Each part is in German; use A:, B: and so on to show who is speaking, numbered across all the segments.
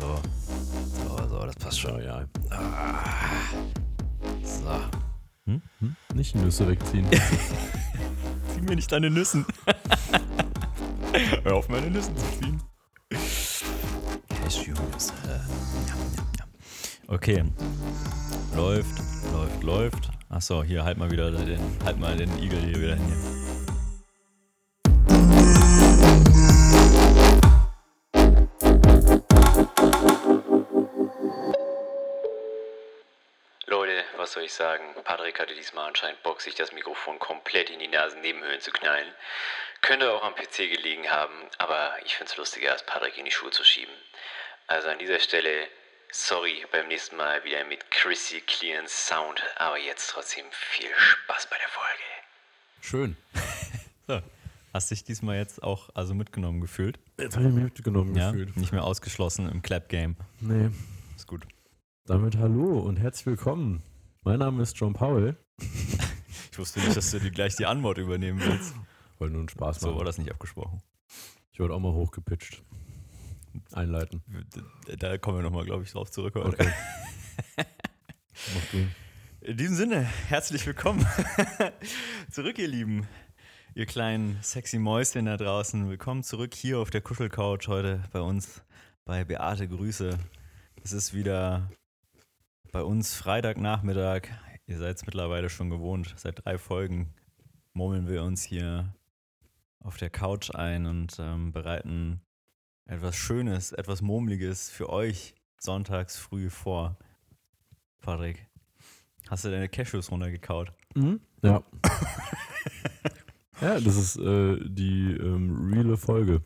A: So. So, so, das passt schon.
B: Ja.
A: Ah. So.
B: Hm? Hm? Nicht Nüsse wegziehen.
A: Zieh mir nicht deine Nüssen. Hör auf, meine Nüssen zu ziehen. Cashewnüsse. Ja, ja, ja. Okay. Läuft, läuft, läuft. Achso, hier, halt mal wieder den, halt mal den Igel hier wieder hin. Hatte diesmal anscheinend Bock, sich das Mikrofon komplett in die Nasennebenhöhlen zu knallen. Könnte auch am PC gelegen haben, aber ich find's lustiger, als Patrick in die Schuhe zu schieben. Also an dieser Stelle, sorry, beim nächsten Mal wieder mit Chrissy clearen Sound, aber jetzt trotzdem viel Spaß bei der Folge.
B: Schön.
A: So, hast dich diesmal jetzt auch also mitgenommen gefühlt?
B: Jetzt habe ich mich mitgenommen
A: Ja,
B: gefühlt.
A: nicht mehr ausgeschlossen im Clap-Game.
B: Nee.
A: Ist gut.
B: Damit hallo und herzlich willkommen. Mein Name ist John Paul.
A: Ich wusste nicht, dass du dir gleich die Antwort übernehmen willst.
B: Wollte nur einen Spaß
A: So war
B: machen.
A: das nicht abgesprochen.
B: Ich wollte auch mal hochgepitcht. Einleiten.
A: Da kommen wir nochmal, glaube ich, drauf zurück heute.
B: Okay.
A: In diesem Sinne, herzlich willkommen zurück, ihr Lieben. Ihr kleinen sexy Mäuschen da draußen. Willkommen zurück hier auf der Kuschelcouch heute bei uns bei Beate Grüße. Es ist wieder bei uns Freitagnachmittag. Ihr seid es mittlerweile schon gewohnt. Seit drei Folgen murmeln wir uns hier auf der Couch ein und ähm, bereiten etwas Schönes, etwas Murmeliges für euch sonntags früh vor. Patrick, hast du deine Cashews runtergekaut?
B: Mhm. Ja. ja, das ist äh, die ähm, reale Folge.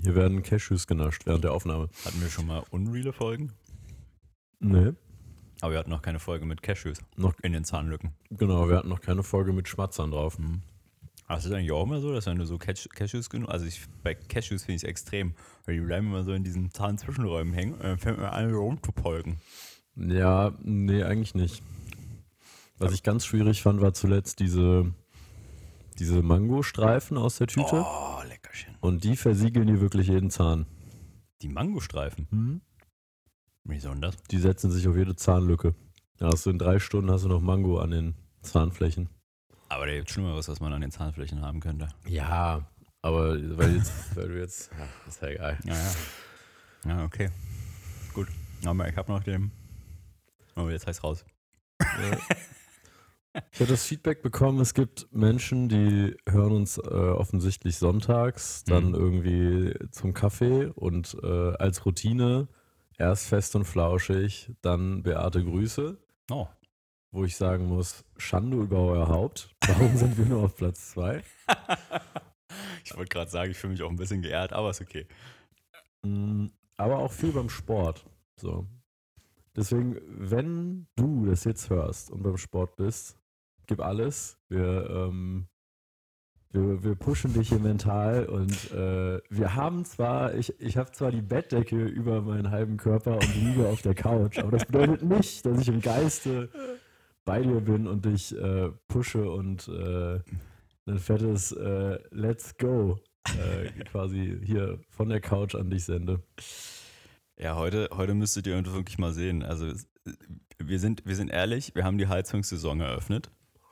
B: Hier werden Cashews genascht während der Aufnahme.
A: Hatten wir schon mal unreale Folgen?
B: Nee.
A: Aber wir hatten noch keine Folge mit Cashews
B: Noch,
A: in den Zahnlücken.
B: genau, wir hatten noch keine Folge mit Schmatzern drauf.
A: Aber es ist eigentlich auch immer so, dass wenn du so Cash Cashews genug, also ich, bei Cashews finde ich es extrem, weil die bleiben immer so in diesen Zahnzwischenräumen hängen und dann fängt man an rumzupolken.
B: Ja, nee, eigentlich nicht. Was ich ganz schwierig fand, war zuletzt diese, diese Mangostreifen aus der Tüte.
A: Oh, leckerchen.
B: Und die versiegeln dir wirklich jeden Zahn.
A: Die Mangostreifen.
B: Mhm.
A: Wie soll denn das?
B: Die setzen sich auf jede Zahnlücke. Da hast du in drei Stunden hast du noch Mango an den Zahnflächen.
A: Aber der gibt Schlimmeres, was man an den Zahnflächen haben könnte.
B: Ja, aber weil, jetzt, weil du jetzt. Ja, ist ja egal.
A: Ja, ja. Ja, okay. Gut. Aber ich habe noch den. Oh, jetzt heißt raus.
B: Ich habe das Feedback bekommen, es gibt Menschen, die hören uns äh, offensichtlich sonntags, dann
A: Mhm.
B: irgendwie zum Kaffee und äh, als Routine erst fest und flauschig, dann Beate Grüße,
A: Oh.
B: wo ich sagen muss, Schande über euer Haupt. Warum sind wir nur auf Platz zwei?
A: Ich wollte gerade sagen, ich fühle mich auch ein bisschen geehrt, aber ist okay.
B: Mm, Aber auch viel beim Sport. So. Deswegen, wenn du das jetzt hörst und beim Sport bist, gib alles. Wir, ähm, wir, wir pushen dich hier mental und äh, wir haben zwar, ich, ich habe zwar die Bettdecke über meinen halben Körper und liege auf der Couch, aber das bedeutet nicht, dass ich im Geiste bei dir bin und dich äh, pushe und äh, ein fettes äh, Let's Go äh, quasi hier von der Couch an dich sende.
A: Ja, heute, heute müsstet ihr wirklich mal sehen. Also wir sind, wir sind ehrlich, wir haben die Heizungssaison eröffnet.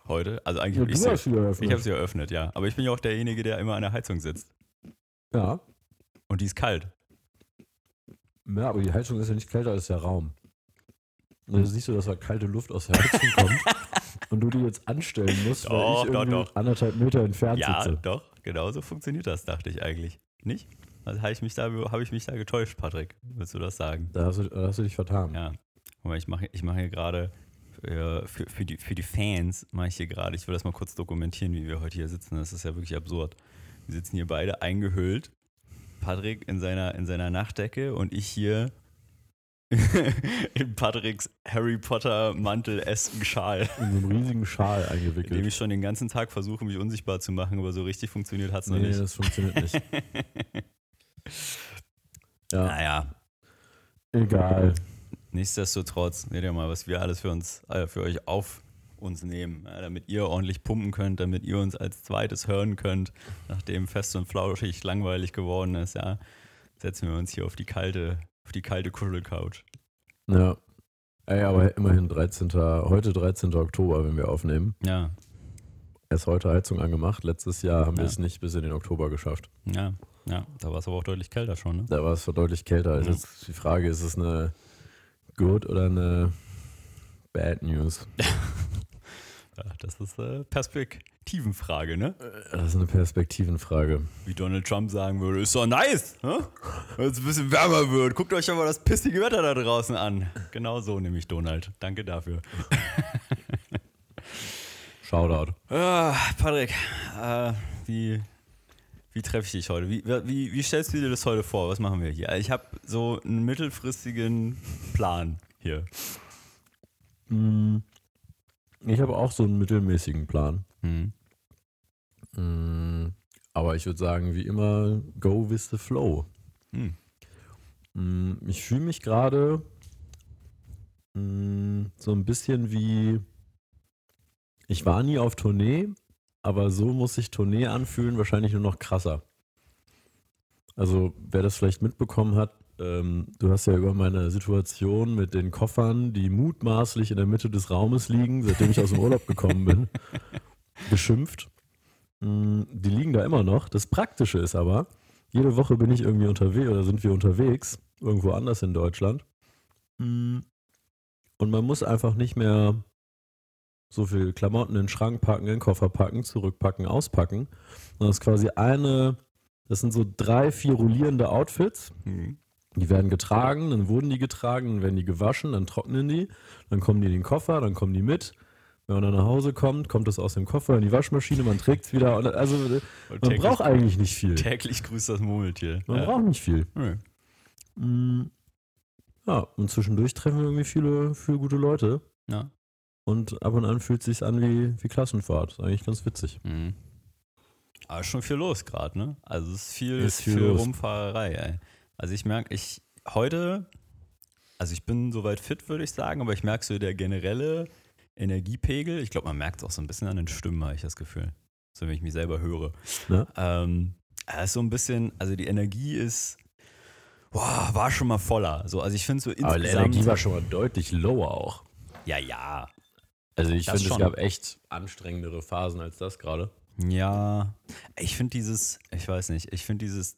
A: Heute. Also eigentlich
B: Ja,
A: habe ich sie.
B: wieder eröffnet.
A: Ich habe sie eröffnet, ja. Aber ich bin ja auch derjenige, der immer an der Heizung sitzt.
B: Ja.
A: Und die ist kalt.
B: ja, aber die Heizung ist ja nicht kälter als der Raum. Und dann siehst du, dass da kalte Luft aus der Heizung kommt und du die jetzt anstellen musst, weil
A: Doch,
B: ich
A: doch,
B: irgendwie
A: doch.
B: anderthalb Meter entfernt
A: Ja,
B: sitze.
A: doch, genau so funktioniert das, dachte ich eigentlich. Nicht? Also habe ich, mich da- habe ich mich da getäuscht, Patrick? Willst du das sagen?
B: Da hast du, da hast du dich vertan.
A: Ja. Guck mal, ich mache ich mache hier gerade für, für, für, die, für die Fans, mache ich hier gerade, ich will das mal kurz dokumentieren, wie wir heute hier sitzen. Das ist ja wirklich absurd. Wir sitzen hier beide eingehüllt. Patrick in seiner, in seiner Nachtdecke und ich hier in Patricks Harry Potter Mantel-esken Schal.
B: In so einem riesigen Schal
A: In dem
B: eingewickelt.
A: ich schon den ganzen Tag versuche, mich unsichtbar zu machen, aber so richtig funktioniert hat es noch
B: Nee,
A: nicht.
B: das funktioniert nicht. Ja,
A: Naja,
B: egal.
A: Nichtsdestotrotz, seht ihr mal, was wir alles für uns, äh, für euch auf uns nehmen, damit ihr ordentlich pumpen könnt, damit ihr uns als zweites hören könnt, nachdem fest und flauschig langweilig geworden ist, ja, setzen wir uns hier auf die kalte, auf die kalte Kuschelcouch.
B: Ja. Ey, aber immerhin 13. Heute 13. Oktober, wenn wir aufnehmen.
A: Ja,
B: Erst heute Heizung angemacht. Letztes Jahr haben wir
A: Ja.
B: es nicht bis in den Oktober geschafft.
A: ja, ja. Da war es aber auch deutlich kälter schon, ne?
B: Da war es deutlich kälter. Ist
A: Ja.
B: jetzt die Frage, ist es eine Good oder eine Bad News?
A: Ja, das ist äh, Perspektivenfrage, ne?
B: Das ist eine Perspektivenfrage.
A: Wie Donald Trump sagen würde, ist doch nice, ne? Wenn es ein bisschen wärmer wird. Guckt euch aber das pissige Wetter da draußen an. Genau so nämlich Donald. Danke dafür.
B: Shoutout.
A: Ah, Patrick, äh, wie, wie treffe ich dich heute? Wie, wie, wie stellst du dir das heute vor? Was machen wir hier? Ich habe so einen mittelfristigen Plan hier.
B: Mm, Ich habe auch so einen mittelmäßigen Plan.
A: Hm.
B: Mm, Aber ich würde sagen, wie immer, go with the flow.
A: Hm.
B: Mm, Ich fühle mich gerade so ein bisschen wie, ich war nie auf Tournee, aber so muss sich Tournee anfühlen, wahrscheinlich nur noch krasser. Also wer das vielleicht mitbekommen hat, ähm, du hast ja über meine Situation mit den Koffern, die mutmaßlich in der Mitte des Raumes liegen, seitdem ich aus dem Urlaub gekommen bin, geschimpft. Mm, Die liegen da immer noch. Das Praktische ist aber, jede Woche bin ich irgendwie unterwegs oder sind wir unterwegs, irgendwo anders in Deutschland. Mm, Und man muss einfach nicht mehr so viel Klamotten in den Schrank packen, in den Koffer packen, zurückpacken, auspacken. Sondern es ist quasi eine, das sind so drei, vier rollierende Outfits.
A: Hm.
B: Die werden getragen, dann wurden die getragen, dann werden die gewaschen, dann trocknen die, dann kommen die in den Koffer, dann kommen die mit. Wenn man dann nach Hause kommt, kommt das aus dem Koffer in die Waschmaschine, man trägt es wieder. Und also
A: Und
B: man
A: täglich-
B: braucht eigentlich nicht viel.
A: Täglich grüßt das Murmeltier.
B: Man
A: Ja.
B: braucht nicht viel. Mm, Ja, und zwischendurch treffen wir irgendwie viele, viele gute Leute.
A: Ja.
B: Und ab und an fühlt es sich an wie, wie Klassenfahrt. Ist eigentlich ganz witzig.
A: Mhm. Aber ist schon viel los gerade, ne? Also es ist viel,
B: Ist viel
A: viel. Rumfahrerei, ey. Also ich merke, ich heute, also ich bin soweit fit, würde ich sagen, aber ich merke so der generelle Energiepegel, ich glaube, man merkt es auch so ein bisschen an den Stimmen, habe ich das Gefühl. So, wenn ich mich selber höre.
B: Ne?
A: Ähm, er ist so ein bisschen, also die Energie ist, boah, war schon mal voller. So, also ich finde so
B: Aber
A: insgesamt.
B: die Energie war schon mal deutlich lower auch.
A: ja, ja.
B: Also ich finde, es gab echt anstrengendere Phasen als das gerade.
A: Ja, ich finde dieses, ich weiß nicht, ich finde dieses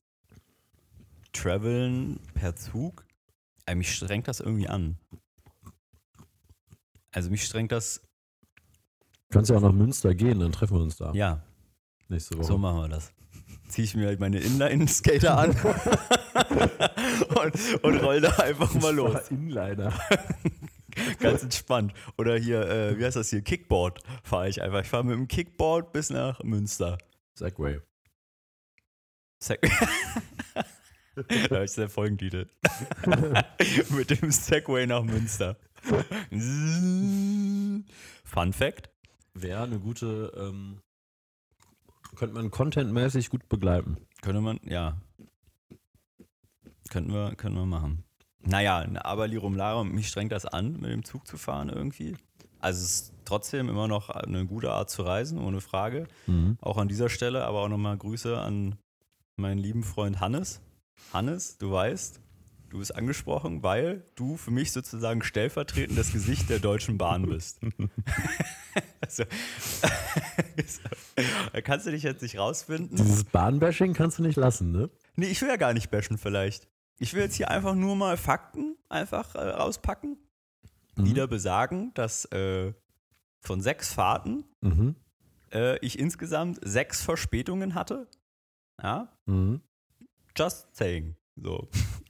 A: Traveln per Zug, äh, mich strengt das irgendwie an. Also mich strengt das,
B: Du kannst ja auch nach Münster gehen, dann treffen wir uns da.
A: ja,
B: Nächste Woche.
A: so machen wir das. Ziehe ich mir halt meine Inline-Skater an und, und roll da einfach mal los.
B: Inliner.
A: Ganz entspannt. Oder hier, äh, wie heißt das hier, Kickboard fahre ich einfach. Ich fahre mit dem Kickboard bis nach Münster.
B: Segway.
A: Seg da ist der Folgentitel. Mit dem Segway nach Münster. Fun Fact:
B: Wäre eine gute, ähm, könnte man contentmäßig gut begleiten.
A: Könnte man, ja. Könnten wir, könnten wir machen. Naja, aber Lirum Larum, mich strengt das an, mit dem Zug zu fahren irgendwie. Also es ist trotzdem immer noch eine gute Art zu reisen, ohne Frage.
B: Mhm.
A: Auch an dieser Stelle, aber auch nochmal Grüße an meinen lieben Freund Hannes. Hannes, du weißt, du bist angesprochen, weil du für mich sozusagen stellvertretend das Gesicht der Deutschen Bahn bist. also, da kannst du dich jetzt nicht rausfinden.
B: Dieses Bahnbashing kannst du nicht lassen, ne?
A: Nee, ich will ja gar nicht bashen vielleicht. Ich will jetzt hier einfach nur mal Fakten einfach äh, rauspacken,
B: Mhm.
A: die da besagen, dass äh, von sechs Fahrten
B: Mhm.
A: äh, ich insgesamt sechs Verspätungen hatte. Ja,
B: Mhm.
A: just saying. So.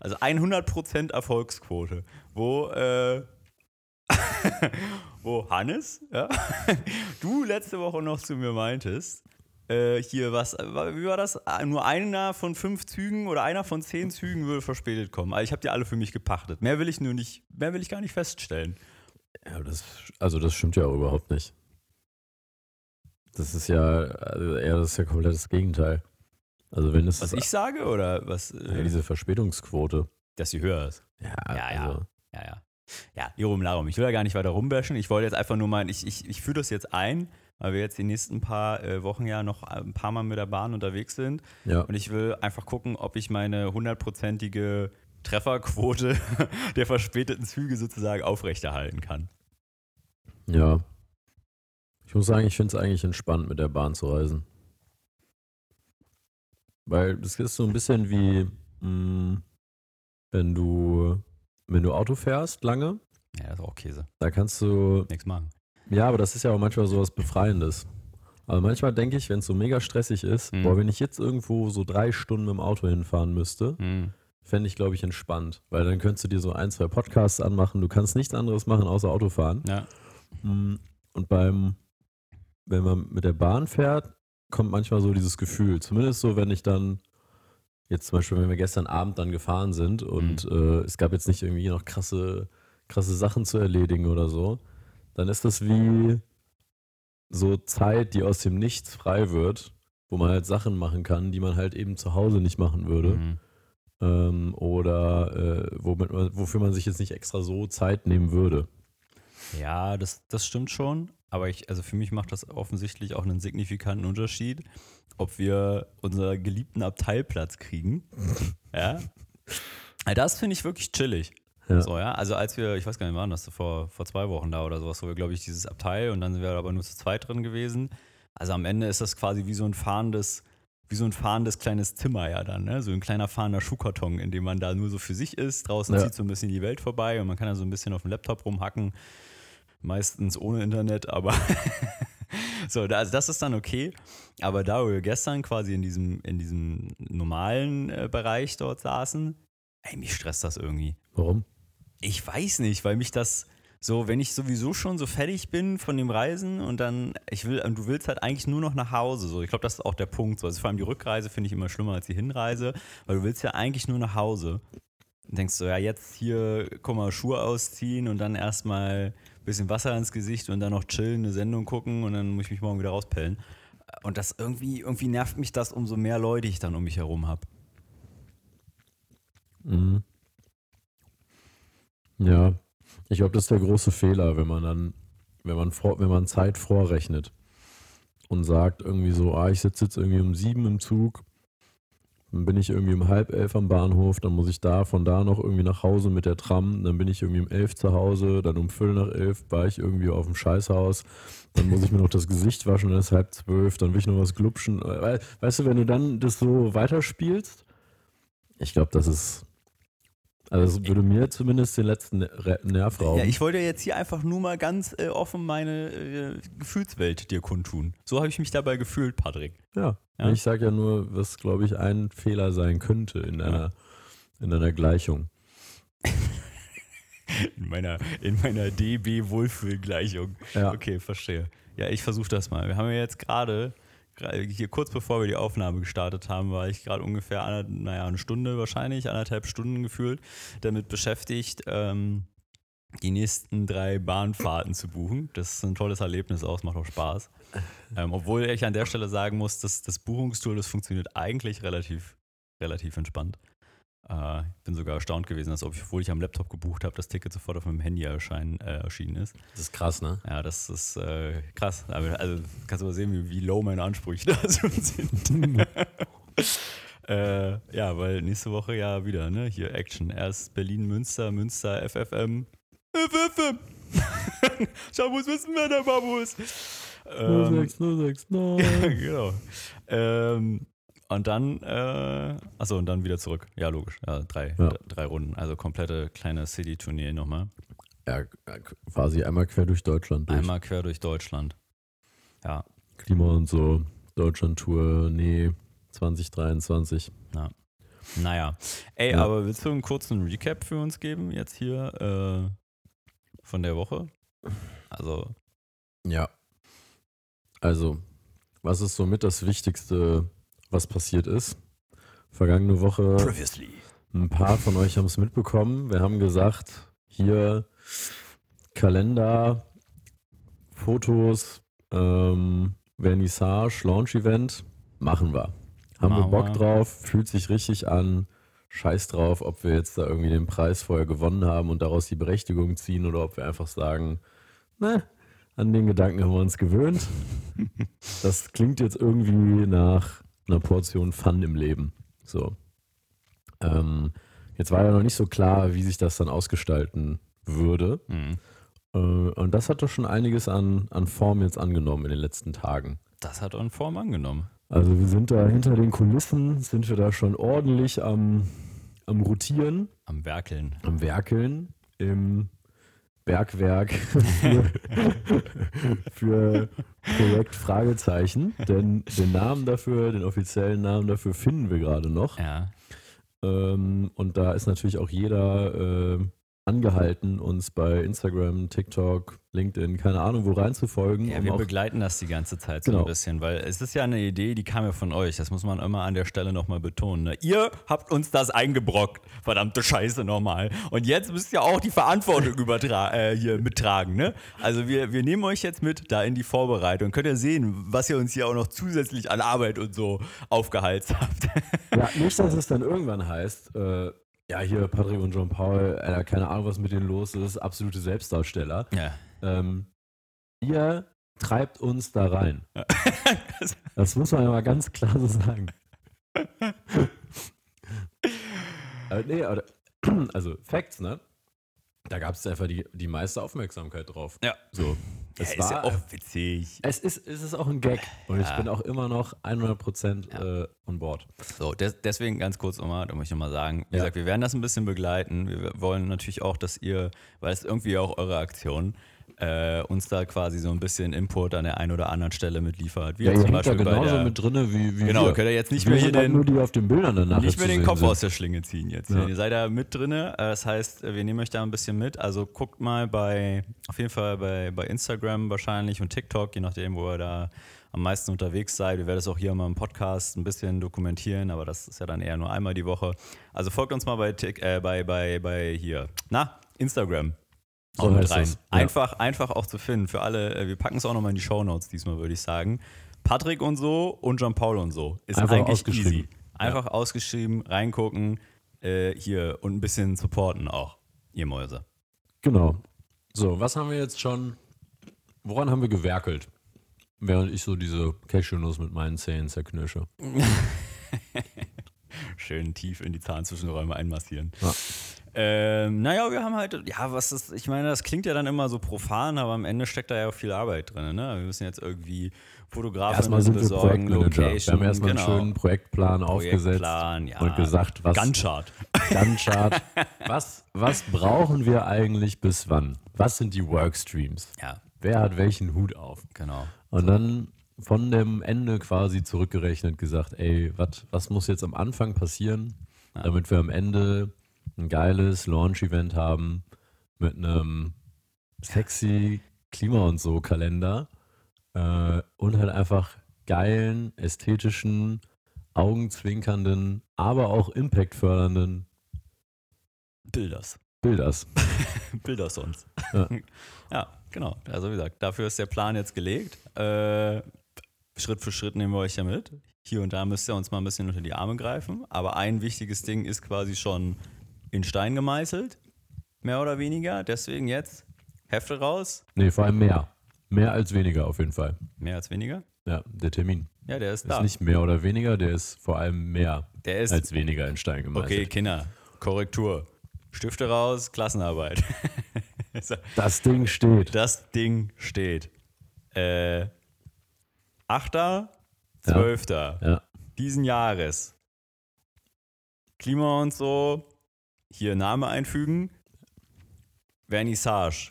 A: Also 100% Erfolgsquote. Wo, äh, wo Hannes, ja, du letzte Woche noch zu mir meintest, äh, hier was, wie war das? Ah, Nur einer von fünf Zügen oder einer von zehn Zügen würde verspätet kommen. Also ich habe die alle für mich gepachtet. Mehr will ich nur nicht, mehr will ich gar nicht feststellen.
B: Ja, das, also das stimmt ja auch überhaupt nicht. Das ist ja, also eher das ist ja komplett das Gegenteil. Also wenn es
A: Was ich sage oder was? Äh,
B: ja, diese Verspätungsquote.
A: dass sie höher ist.
B: Ja,
A: Ja, ja.
B: also,
A: Ja, ja. Ja, Lirum Larum. Ich will da gar nicht weiter rumbashen. Ich wollte jetzt einfach nur mal, ich, ich, ich führe das jetzt ein, weil wir jetzt die nächsten paar äh, Wochen ja noch ein paar Mal mit der Bahn unterwegs sind.
B: ja.
A: Und ich will einfach gucken, ob ich meine hundertprozentige Trefferquote der verspäteten Züge sozusagen aufrechterhalten kann.
B: Ja. Ich muss sagen, ich finde es eigentlich entspannt, mit der Bahn zu reisen. Weil das ist so ein bisschen wie, mh, wenn du, wenn du Auto fährst lange,
A: Ja, das ist auch Käse.
B: da kannst du,
A: Nichts machen.
B: Ja, aber das ist ja auch manchmal so was Befreiendes. Aber manchmal denke ich, wenn es so mega stressig ist,
A: Mhm.
B: boah, wenn ich jetzt irgendwo so drei Stunden mit dem Auto hinfahren müsste,
A: Hm.
B: fände ich, glaube ich, entspannt. Weil dann könntest du dir so ein, zwei Podcasts anmachen. Du kannst nichts anderes machen, außer Autofahren.
A: Ja.
B: Mm, Und beim, wenn man mit der Bahn fährt, kommt manchmal so dieses Gefühl. Zumindest so, wenn ich dann, jetzt zum Beispiel, wenn wir gestern Abend dann gefahren sind und äh, es gab jetzt nicht irgendwie noch krasse, krasse Sachen zu erledigen oder so, dann ist das wie so Zeit, die aus dem Nichts frei wird, wo man halt Sachen machen kann, die man halt eben zu Hause nicht machen würde.
A: Mhm.
B: Ähm, oder äh, womit man, wofür man sich jetzt nicht extra so Zeit nehmen würde.
A: Ja, das, das stimmt schon. Aber ich, also für mich macht das offensichtlich auch einen signifikanten Unterschied, ob wir unseren geliebten Abteilplatz kriegen. ja. Ja, Das finde ich wirklich chillig.
B: Ja.
A: So, ja. Also als wir, ich weiß gar nicht, waren das vor, vor zwei Wochen da oder sowas, wo wir, glaube ich, dieses Abteil und dann sind wir aber nur zu zweit drin gewesen. Also am Ende ist das quasi wie so ein fahrendes, wie so ein fahrendes kleines Zimmer ja dann, ne? So ein kleiner fahrender Schuhkarton, in dem man da nur so für sich ist. Draußen
B: Ja.
A: zieht so ein bisschen die Welt vorbei und man kann da so ein bisschen auf dem Laptop rumhacken. Meistens ohne Internet, aber so, also das ist dann okay. Aber da wo wir gestern quasi in diesem, in diesem normalen äh, Bereich dort saßen, ey, mich stresst das irgendwie.
B: Warum?
A: Ich weiß nicht, weil mich das so, wenn ich sowieso schon so fertig bin von dem Reisen und dann, ich will, und du willst halt eigentlich nur noch nach Hause. So, ich glaube, das ist auch der Punkt. So. Also vor allem die Rückreise finde ich immer schlimmer als die Hinreise, weil du willst ja eigentlich nur nach Hause. Und denkst so, ja, jetzt hier, guck mal, Schuhe ausziehen und dann erstmal ein bisschen Wasser ins Gesicht und dann noch chillen, eine Sendung gucken und dann muss ich mich morgen wieder rauspellen. Und das irgendwie, irgendwie nervt mich das, umso mehr Leute ich dann um mich herum habe.
B: Mhm. Ja, ich glaube, das ist der große Fehler, wenn man dann, wenn man vor, wenn man Zeit vorrechnet und sagt irgendwie so, ah, ich sitze jetzt irgendwie um sieben im Zug, dann bin ich irgendwie um halb elf am Bahnhof, dann muss ich da von da noch irgendwie nach Hause mit der Tram, dann bin ich irgendwie um elf zu Hause, dann um Viertel nach elf war ich irgendwie auf dem Scheißhaus, dann muss ich mir noch das Gesicht waschen, dann ist halb zwölf, dann will ich noch was glupschen. We- Weißt du, wenn du dann das so weiterspielst, ich glaube, das ist also es würde mir zumindest den letzten Nerv rauben.
A: Ja, ich wollte jetzt hier einfach nur mal ganz äh, offen meine äh, Gefühlswelt dir kundtun. So habe ich mich dabei gefühlt, Patrick.
B: ja.
A: Ja.
B: ich sage ja nur, was glaube ich ein Fehler sein könnte in einer, in einer Gleichung.
A: In meiner, in meiner DB-Wohlfühlgleichung.
B: Ja.
A: Okay, verstehe. Ja, ich versuche das mal. Wir haben ja jetzt gerade hier kurz bevor wir die Aufnahme gestartet haben, war ich gerade ungefähr, einer, naja, eine Stunde wahrscheinlich, anderthalb Stunden gefühlt, damit beschäftigt, ähm, die nächsten drei Bahnfahrten zu buchen. Das ist ein tolles Erlebnis auch, es macht auch Spaß. Ähm, obwohl ich an der Stelle sagen muss, dass das Buchungstool, das funktioniert eigentlich relativ, relativ entspannt. Äh, ich bin sogar erstaunt gewesen, dass obwohl ich am Laptop gebucht habe, das Ticket sofort auf meinem Handy erscheinen, äh, erschienen ist.
B: Das ist krass, ne?
A: Ja, das ist äh, krass. Also kannst du mal sehen, wie, wie low meine Ansprüche da so sind. äh, ja, weil nächste Woche ja wieder, ne? Hier Action. Erst Berlin, Münster, Münster, FFM. FFM! Schau, muss wissen, wer der Babus. Ähm,
B: 06, 06, 9.
A: genau. Ähm, und dann, äh, achso, und dann wieder zurück. Ja, logisch. Ja, drei,
B: Ja.
A: drei Runden. Also komplette kleine City-Tournee nochmal.
B: Ja, quasi einmal quer durch Deutschland durch.
A: Einmal quer durch Deutschland. Ja,
B: Klima und so. Deutschland-Tour, nee, 2023.
A: naja. Ey,
B: Ja.
A: aber willst du einen kurzen Recap für uns geben, jetzt hier äh, von der Woche? Also,
B: Ja. Also, was ist somit das Wichtigste, was passiert ist? Vergangene Woche
A: previously.
B: Ein paar von euch haben es mitbekommen. Wir haben gesagt, hier Kalender, Fotos, ähm, Vernissage, Launch-Event, machen wir. Haben wir Bock drauf, fühlt sich richtig an. Scheiß drauf, ob wir jetzt da irgendwie den Preis vorher gewonnen haben und daraus die Berechtigung ziehen oder ob wir einfach sagen, ne, an den Gedanken haben wir uns gewöhnt. Das klingt jetzt irgendwie nach einer Portion Fun im Leben. So. Ähm, Jetzt war ja noch nicht so klar, wie sich das dann ausgestalten würde.
A: Mhm.
B: Äh, und das hat doch schon einiges an, an Form jetzt angenommen in den letzten Tagen.
A: Das hat auch Form angenommen.
B: Also wir sind da hinter den Kulissen, sind wir da schon ordentlich am, am Rotieren,
A: Am Werkeln.
B: am Werkeln im Bergwerk für, für Projekt Fragezeichen. Denn den Namen dafür, den offiziellen Namen dafür finden wir gerade noch.
A: Ja.
B: Ähm, und da ist natürlich auch jeder äh, angehalten, uns bei Instagram, TikTok, LinkedIn, keine Ahnung, wo reinzufolgen.
A: Ja,
B: um
A: wir begleiten das die ganze Zeit so
B: Genau.
A: ein bisschen, weil es ist ja eine Idee, die kam ja von euch. Das muss man immer an der Stelle nochmal betonen. Ne? Ihr habt uns das eingebrockt. Verdammte Scheiße nochmal. Und jetzt müsst ihr auch die Verantwortung übertra äh, hier mittragen. Ne? Also wir, wir nehmen euch jetzt mit da in die Vorbereitung. Könnt ihr sehen, was ihr uns hier auch noch zusätzlich an Arbeit und so aufgeheizt habt.
B: ja, nicht, dass es dann irgendwann heißt, äh, ja, hier Patrick und John Paul, äh, keine Ahnung, was mit denen los ist, absolute Selbstdarsteller.
A: ja.
B: Ähm, ihr treibt uns da rein. Das muss man ja mal ganz klar so sagen. äh, nee, aber, also Facts, ne? Da gab es einfach die, die meiste Aufmerksamkeit drauf.
A: Ja.
B: So. Es
A: ja, ist ja
B: war,
A: auch witzig.
B: es ist, es ist auch ein Gag. Und ich
A: Ja.
B: bin auch immer noch 100% äh, on board.
A: So, des, deswegen ganz kurz nochmal, da möchte ich nochmal sagen, wie
B: Ja.
A: gesagt, wir werden das ein bisschen begleiten. Wir wollen natürlich auch, dass ihr, weil es irgendwie auch eure Aktion, äh, uns da quasi so ein bisschen Input an der einen oder anderen Stelle mitliefert. Wie
B: Ja,
A: zum
B: hängt da
A: Beispiel bei
B: genauso
A: der,
B: mit drinne wie, wie
A: Genau,
B: wir.
A: könnt ihr jetzt nicht
B: wir
A: mehr hier
B: halt
A: den,
B: nur die auf den Bildern danach
A: nicht mehr den Kopf
B: sind.
A: aus der Schlinge ziehen jetzt.
B: Ja.
A: Ihr seid da mit drinne. Äh, Das heißt, wir nehmen euch da ein bisschen mit. Also guckt mal bei, auf jeden Fall bei, bei Instagram wahrscheinlich und TikTok, je nachdem, wo ihr da am meisten unterwegs seid. Wir werden es auch hier mal im Podcast ein bisschen dokumentieren, aber das ist ja dann eher nur einmal die Woche. Also folgt uns mal bei, äh, bei, bei, bei hier, na, Instagram.
B: So
A: mit rein.
B: ja.
A: Einfach, einfach auch zu finden für alle. äh, Wir packen es auch nochmal in die Shownotes diesmal, würde ich sagen. Patrick und so und John Paul und so. Ist
B: Einfach
A: eigentlich
B: ausgeschrieben.
A: easy. Einfach ausgeschrieben, reingucken, äh, hier und ein bisschen supporten auch, ihr Mäuse.
B: Genau. So, was haben wir jetzt schon, woran haben wir gewerkelt? Während ich so diese Cashewnuss mit meinen Zähnen zerknirsche.
A: Schön tief in die Zahnzwischenräume einmassieren.
B: Ja.
A: Ähm, naja, wir haben halt, ja, was ist, ich meine, das klingt ja dann immer so profan, aber am Ende steckt da ja auch viel Arbeit drin. Ne? Wir müssen jetzt irgendwie Fotografen besorgen,
B: Projektmanager. Wir
A: Location,
B: haben erstmal
A: genau.
B: einen schönen Projektplan aufgesetzt
A: Projektplan, ja.
B: und gesagt, was
A: Gunchart.
B: Gunchart, was, was brauchen wir eigentlich bis wann? Was sind die Workstreams?
A: Ja,
B: Wer hat welchen Hut auf?
A: genau.
B: Und dann von dem Ende quasi zurückgerechnet gesagt, ey, wat, was muss jetzt am Anfang passieren, damit wir am Ende ein geiles Launch-Event haben mit einem sexy Klima- und so Kalender äh, und halt einfach geilen, ästhetischen, augenzwinkernden, aber auch impactfördernden
A: Bilders.
B: Bilders.
A: Bilders sonst.
B: Ja.
A: ja, genau. Also wie gesagt, dafür ist der Plan jetzt gelegt. Äh, Schritt für Schritt nehmen wir euch ja mit. Hier und da müsst ihr uns mal ein bisschen unter die Arme greifen. Aber ein wichtiges Ding ist quasi schon in Stein gemeißelt. Mehr oder weniger. Deswegen jetzt Hefte raus.
B: Nee, vor allem mehr. Mehr als weniger auf jeden Fall.
A: Mehr als weniger.
B: Ja, der Termin.
A: Ja, der ist
B: Ist
A: da.
B: nicht mehr oder weniger, der ist vor allem mehr
A: der ist.
B: als weniger in Stein gemeißelt.
A: okay, Kinder. Korrektur. Stifte raus, Klassenarbeit.
B: Das Ding steht.
A: Das Ding steht. Äh, 8. 12.
B: Ja.
A: diesen Jahres. Klima und so. Hier Name einfügen. Vernissage.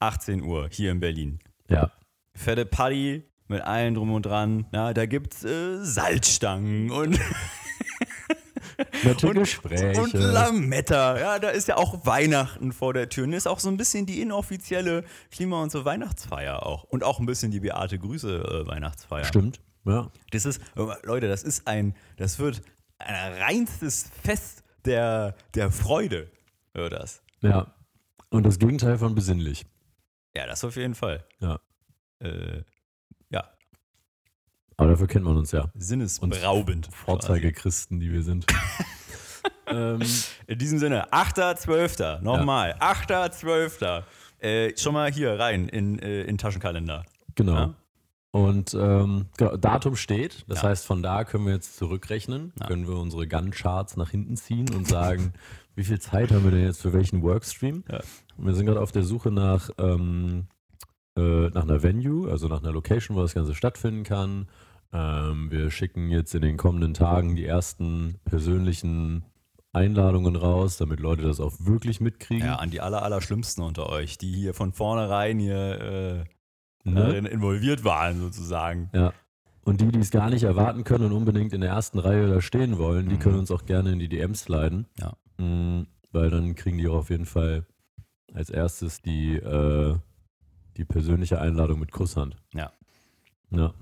A: 18 Uhr hier in Berlin.
B: Ja.
A: Fette Party mit allen drum und dran. Na, da gibt's äh, Salzstangen und,
B: Nette
A: und,
B: Gespräche.
A: und Lametta. Ja, da ist ja auch Weihnachten vor der Tür. Und ist auch so ein bisschen die inoffizielle Klima- und so Weihnachtsfeier auch. Und auch ein bisschen die Beate Grüße äh, Weihnachtsfeier.
B: Stimmt. Ja.
A: Das ist, Leute, das ist ein, das wird ein reinstes Fest der, der Freude, wird das.
B: Ja. Und das Gegenteil von besinnlich.
A: Ja, das auf jeden Fall.
B: Ja.
A: Äh, ja,
B: Aber dafür kennt man uns ja.
A: sinnesberaubend.
B: Vorzeigechristen, die wir sind. ähm.
A: In diesem Sinne, 8.12. Nochmal, 8.12. Äh, schon mal hier rein in, äh, in den Taschenkalender.
B: genau.
A: Ja?
B: Und ähm, genau, Datum steht, das
A: Ja.
B: heißt, von da können wir jetzt zurückrechnen,
A: Ja.
B: können wir unsere Gun-Charts nach hinten ziehen und sagen, wie viel Zeit haben wir denn jetzt für welchen Workstream?
A: Ja.
B: Wir sind gerade auf der Suche nach, ähm, äh, nach einer Venue, also nach einer Location, wo das Ganze stattfinden kann. Ähm, wir schicken jetzt in den kommenden Tagen die ersten persönlichen Einladungen raus, damit Leute das auch wirklich mitkriegen.
A: Ja, an die aller, aller Schlimmsten unter euch, die hier von vornherein hier äh,
B: Ne?
A: darin involviert waren, sozusagen.
B: Ja. Und die, die es gar nicht erwarten können und unbedingt in der ersten Reihe da stehen wollen, die
A: Mhm.
B: können uns auch gerne in die DMs sliden.
A: Ja.
B: Mhm, weil dann kriegen die auch auf jeden Fall als erstes die, äh, die persönliche Einladung mit Kusshand.
A: Ja.
B: Ja.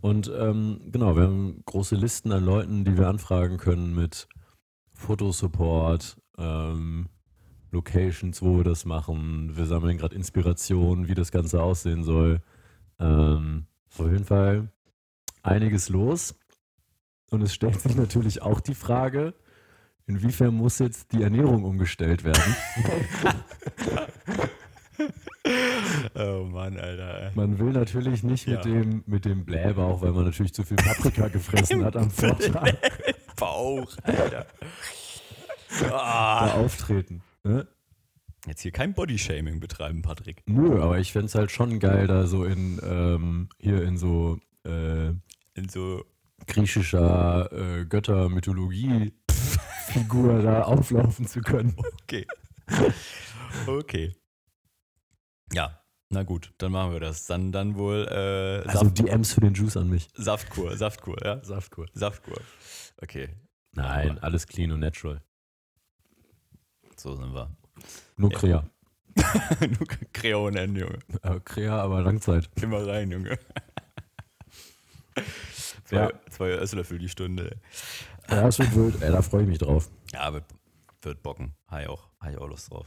B: Und ähm, genau, wir haben große Listen an Leuten, die wir anfragen können mit Fotosupport, ähm, Locations, wo wir das machen. Wir sammeln gerade Inspiration, wie das Ganze aussehen soll. Ähm, auf jeden Fall einiges los. Und es stellt sich natürlich auch die Frage, inwiefern muss jetzt die Ernährung umgestellt werden?
A: Oh Mann, Alter.
B: Man will natürlich nicht mit
A: Ja.
B: dem, mit dem Blähbauch, weil man natürlich zu viel Paprika gefressen hat am Vortag,
A: Bauch, Alter.
B: da
A: Ah.
B: auftreten. Ne?
A: Jetzt hier kein Bodyshaming betreiben, Patrick.
B: Nö, aber ich fände es halt schon geil, da so in, ähm, hier in so äh,
A: In so,
B: griechischer äh, Göttermythologie-Figur da auflaufen zu können.
A: okay. Okay. Ja, na gut, dann machen wir das. Dann, dann wohl äh,
B: Also
A: Saft,
B: DMs für den Juice an mich.
A: Saftkur, Saftkur, ja?
B: Saftkur.
A: Saftkur. Okay,
B: Nein, alles clean und natural.
A: So sind wir.
B: Nur
A: Ja.
B: Krea.
A: Nur Kreonen, Junge.
B: Äh, Krea, aber Langzeit.
A: Immer rein, Junge. zwei,
B: Ja.
A: zwei Esslöffel die Stunde.
B: Ja, das wird wild. Ey, da freue ich mich drauf.
A: Ja, wird, wird bocken. Ich auch, ich auch Lust drauf.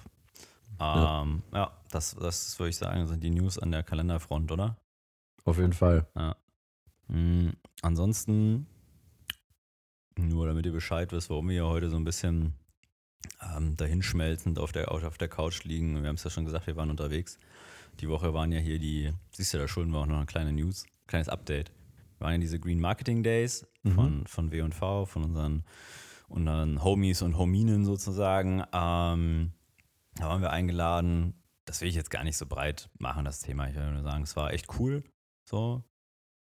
B: Ja.
A: Ähm, ja, das, das würde ich sagen, sind die News an der Kalenderfront, oder?
B: Auf jeden Fall.
A: Ja. Mm, ansonsten, nur damit ihr Bescheid wisst, warum wir heute so ein bisschen ähm, dahinschmelzend auf der, auf der Couch liegen. Wir haben es ja schon gesagt, wir waren unterwegs. Die Woche waren ja hier die, siehst du, da schulden wir auch noch eine kleine News, kleines Update. Wir waren ja diese Green Marketing Days
B: Mhm.
A: von, von W&V, von unseren, unseren Homies und Hominen sozusagen. Ähm, da waren wir eingeladen. Das will ich jetzt gar nicht so breit machen, das Thema. Ich will nur sagen, es war echt cool. So,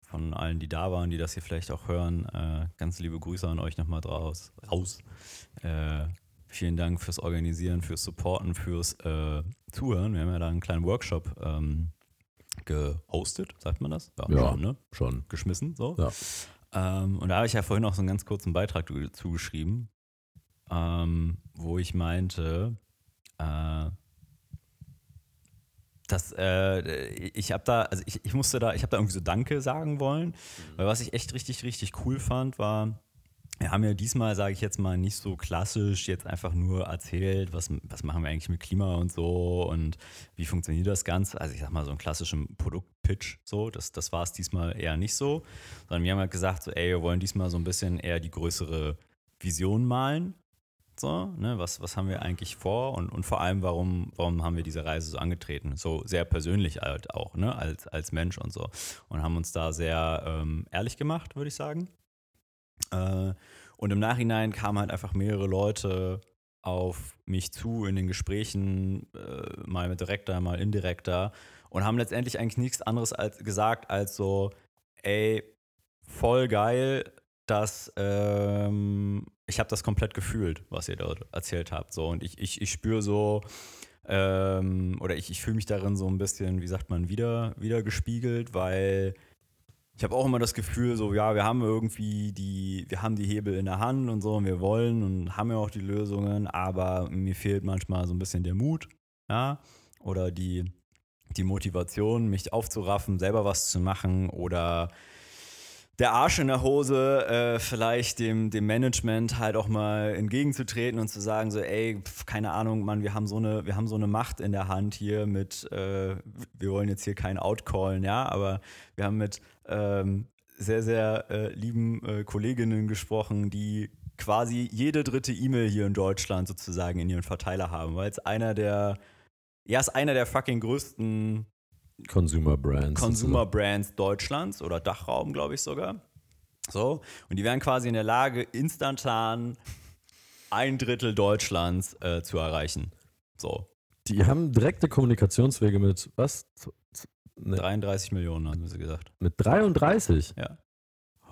A: von allen, die da waren, die das hier vielleicht auch hören. Äh, ganz liebe Grüße an euch nochmal draus, raus. Äh, vielen Dank fürs Organisieren, fürs Supporten, fürs äh, Zuhören. Wir haben ja da einen kleinen Workshop ähm, gehostet, sagt man das?
B: Ja.
A: Schon, ne?
B: Schon.
A: Geschmissen, so.
B: Ja.
A: Ähm, und da habe ich ja vorhin auch so einen ganz kurzen Beitrag zugeschrieben, ähm, wo ich meinte, äh, dass äh, ich habe da, also ich, ich musste da, ich habe da irgendwie so Danke sagen wollen, weil was ich echt richtig, richtig cool fand, war, wir haben ja diesmal, sage ich jetzt mal, nicht so klassisch jetzt einfach nur erzählt, was, was machen wir eigentlich mit Klima und so und wie funktioniert das Ganze. Also ich sag mal so einen klassischen Produktpitch, so, das, das war es diesmal eher nicht so, sondern wir haben halt gesagt, so, ey, wir wollen diesmal so ein bisschen eher die größere Vision malen. So, ne, was, was haben wir eigentlich vor und, und vor allem, warum, warum haben wir diese Reise so angetreten? So sehr persönlich halt auch, ne, als, als Mensch und so. Und haben uns da sehr ähm, ehrlich gemacht, würde ich sagen. Äh, und im Nachhinein kamen halt einfach mehrere Leute auf mich zu in den Gesprächen, äh, mal mit direkter, mal indirekter, und haben letztendlich eigentlich nichts anderes als gesagt, als so, ey, voll geil, dass ähm, ich habe das komplett gefühlt, was ihr dort erzählt habt. So, und ich, ich, ich spüre so, ähm, oder ich, ich fühle mich darin so ein bisschen, wie sagt man, wieder, wieder gespiegelt, weil ich habe auch immer das Gefühl, so, ja, wir haben irgendwie die, wir haben die Hebel in der Hand und so und wir wollen und haben ja auch die Lösungen, aber mir fehlt manchmal so ein bisschen der Mut, ja, oder die, die Motivation, mich aufzuraffen, selber was zu machen oder der Arsch in der Hose, äh, vielleicht dem, dem Management halt auch mal entgegenzutreten und zu sagen, so, ey, pf, keine Ahnung, Mann, wir haben so eine, wir haben so eine Macht in der Hand hier mit, äh, wir wollen jetzt hier keinen outcallen, ja, aber wir haben mit ähm, sehr, sehr äh, lieben äh, Kolleginnen gesprochen, die quasi jede dritte E-Mail hier in Deutschland sozusagen in ihren Verteiler haben, weil es einer der, ja, ist einer der fucking größten
B: Consumer Brands.
A: Consumer Brands Deutschlands oder Dachraum, glaube ich sogar. So, und die wären quasi in der Lage, instantan ein Drittel Deutschlands äh, zu erreichen. So.
B: Die haben direkte Kommunikationswege mit was?
A: Ne. 33 Millionen, haben sie gesagt.
B: Mit 33?
A: Ja.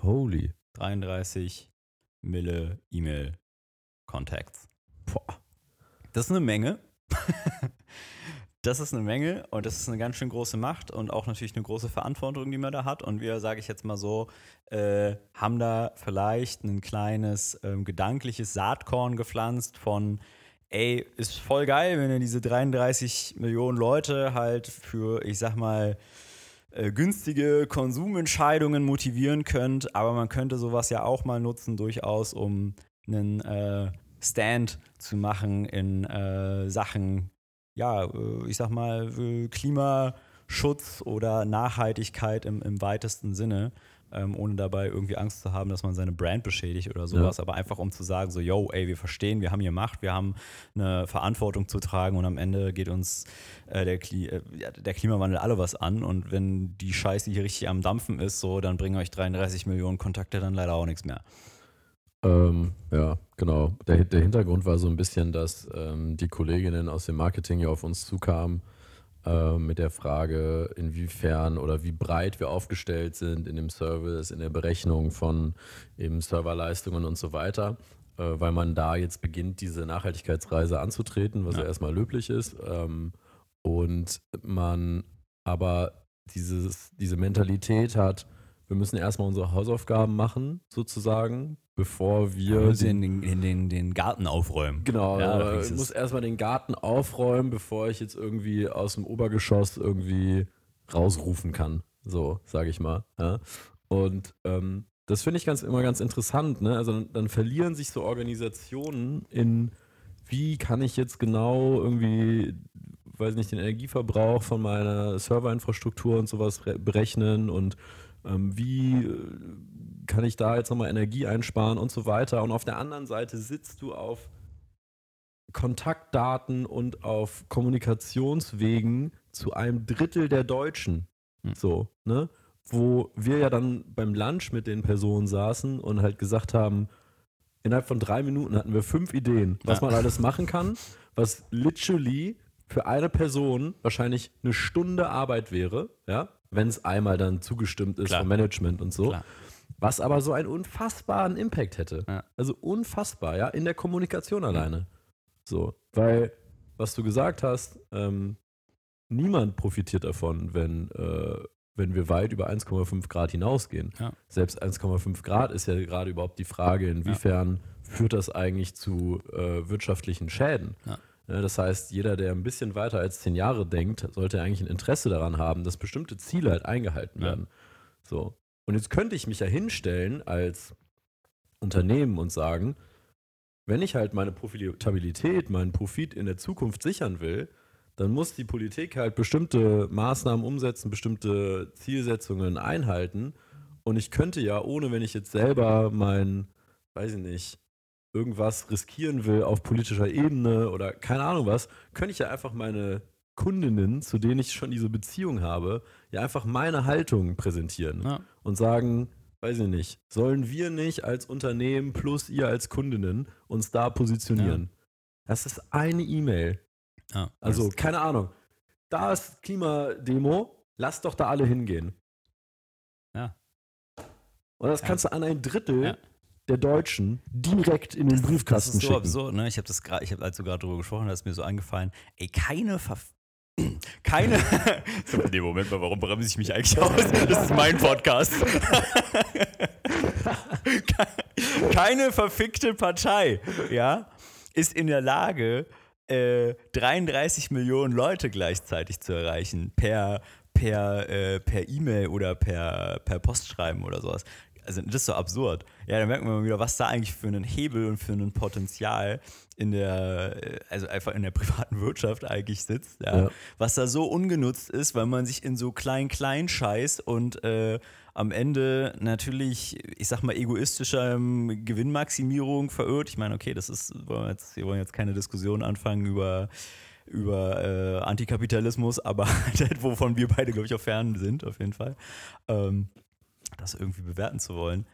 B: Holy.
A: 33 Mille E-Mail-Contacts. Boah. Das ist eine Menge. das ist eine Menge und das ist eine ganz schön große Macht und auch natürlich eine große Verantwortung, die man da hat. Und wir, sage ich jetzt mal so, äh, haben da vielleicht ein kleines ähm, gedankliches Saatkorn gepflanzt von, ey, ist voll geil, wenn ihr diese 33 Millionen Leute halt für, ich sag mal, äh, günstige Konsumentscheidungen motivieren könnt, aber man könnte sowas ja auch mal nutzen, durchaus, um einen äh, Stand zu machen in äh, Sachen, ja, äh, ich sag mal, Klimaschutz oder Nachhaltigkeit im, im weitesten Sinne ähm, ohne dabei irgendwie Angst zu haben, dass man seine Brand beschädigt oder sowas, ja. aber einfach um zu sagen, so, yo, ey, wir verstehen, wir haben hier Macht, wir haben eine Verantwortung zu tragen und am Ende geht uns äh, der, Kli äh, der, Klimawandel alle was an und wenn die Scheiße hier richtig am Dampfen ist, so, dann bringen euch 33 Millionen Kontakte dann leider auch nichts mehr.
B: Ähm, ja, genau. Der, der Hintergrund war so ein bisschen, dass ähm, die Kolleginnen aus dem Marketing ja auf uns zukamen äh, mit der Frage, inwiefern oder wie breit wir aufgestellt sind in dem Service, in der Berechnung von eben Serverleistungen und so weiter, äh, weil man da jetzt beginnt, diese Nachhaltigkeitsreise anzutreten, was ja, ja erstmal löblich ist. Ähm, und man aber dieses, diese Mentalität hat, wir müssen erstmal unsere Hausaufgaben machen, sozusagen, bevor wir.
A: Den, den, den, den, Garten aufräumen.
B: Genau, ja, ich muss erstmal den Garten aufräumen, bevor ich jetzt irgendwie aus dem Obergeschoss irgendwie rausrufen kann. So, sage ich mal. Ja? Und ähm, das finde ich ganz, immer ganz interessant. Ne? Also dann, dann verlieren sich so Organisationen in, wie kann ich jetzt genau irgendwie weiß nicht, den Energieverbrauch von meiner Serverinfrastruktur und sowas berechnen und ähm, wie äh, kann ich da jetzt nochmal Energie einsparen und so weiter. Und auf der anderen Seite sitzt du auf Kontaktdaten und auf Kommunikationswegen zu einem Drittel der Deutschen. Hm. So, ne? Wo wir ja dann beim Lunch mit den Personen saßen und halt gesagt haben, innerhalb von drei Minuten hatten wir fünf Ideen, was ja. man alles machen kann, was literally für eine Person wahrscheinlich eine Stunde Arbeit wäre, ja, wenn es einmal dann zugestimmt ist Klar. vom Management und so. Klar. Was aber so einen unfassbaren Impact hätte. Ja. Also unfassbar, ja, in der Kommunikation alleine. So, weil, was du gesagt hast, ähm, niemand profitiert davon, wenn, äh, wenn wir weit über 1,5 Grad hinausgehen. Ja. Selbst 1,5 Grad ist ja gerade überhaupt die Frage, inwiefern ja. führt das eigentlich zu äh, wirtschaftlichen Schäden. Das heißt, jeder, der ein bisschen weiter als zehn Jahre denkt, sollte eigentlich ein Interesse daran haben, dass bestimmte Ziele halt eingehalten werden. So. Und jetzt könnte ich mich ja hinstellen als Unternehmen und sagen, wenn ich halt meine Profitabilität, meinen Profit in der Zukunft sichern will, dann muss die Politik halt bestimmte Maßnahmen umsetzen, bestimmte Zielsetzungen einhalten. Und ich könnte ja, ohne wenn ich jetzt selber mein, weiß ich nicht, irgendwas riskieren will auf politischer Ebene oder keine Ahnung was, könnte ich ja einfach meine Kundinnen, zu denen ich schon diese Beziehung habe, ja einfach meine Haltung präsentieren ja. und sagen, weiß ich nicht, sollen wir nicht als Unternehmen plus ihr als Kundinnen uns da positionieren? Ja. Das ist eine E-Mail. Ja, also, keine Ahnung. Da ist Klimademo, lass doch da alle hingehen.
A: Ja.
B: Und das kannst du an ein Drittel der Deutschen direkt in den Briefkasten schicken. Das ist so
A: absurd, ne? Ich habe das gerade, ich habe als du gerade darüber gesprochen hast, mir so eingefallen, ey, keine Ver keine. so, nee, Moment mal, warum bremse ich mich eigentlich aus? Das ist mein Podcast. keine verfickte Partei, ja, ist in der Lage, äh, 33 Millionen Leute gleichzeitig zu erreichen per per äh, per E-Mail oder per per Postschreiben oder sowas also das ist so absurd. Ja, da merkt man mal wieder, was da eigentlich für einen Hebel und für ein Potenzial in der, also einfach in der privaten Wirtschaft eigentlich sitzt, ja. Ja. Was da so ungenutzt ist, weil man sich in so klein-klein scheiß und äh, am Ende natürlich, ich sag mal, egoistischer ähm, Gewinnmaximierung verirrt. Ich meine, okay, das ist, wollen wir, jetzt, wir wollen jetzt keine Diskussion anfangen über über äh, Antikapitalismus, aber halt, wovon wir beide, glaube ich, auch fern sind, auf jeden Fall, ähm, das irgendwie bewerten zu wollen.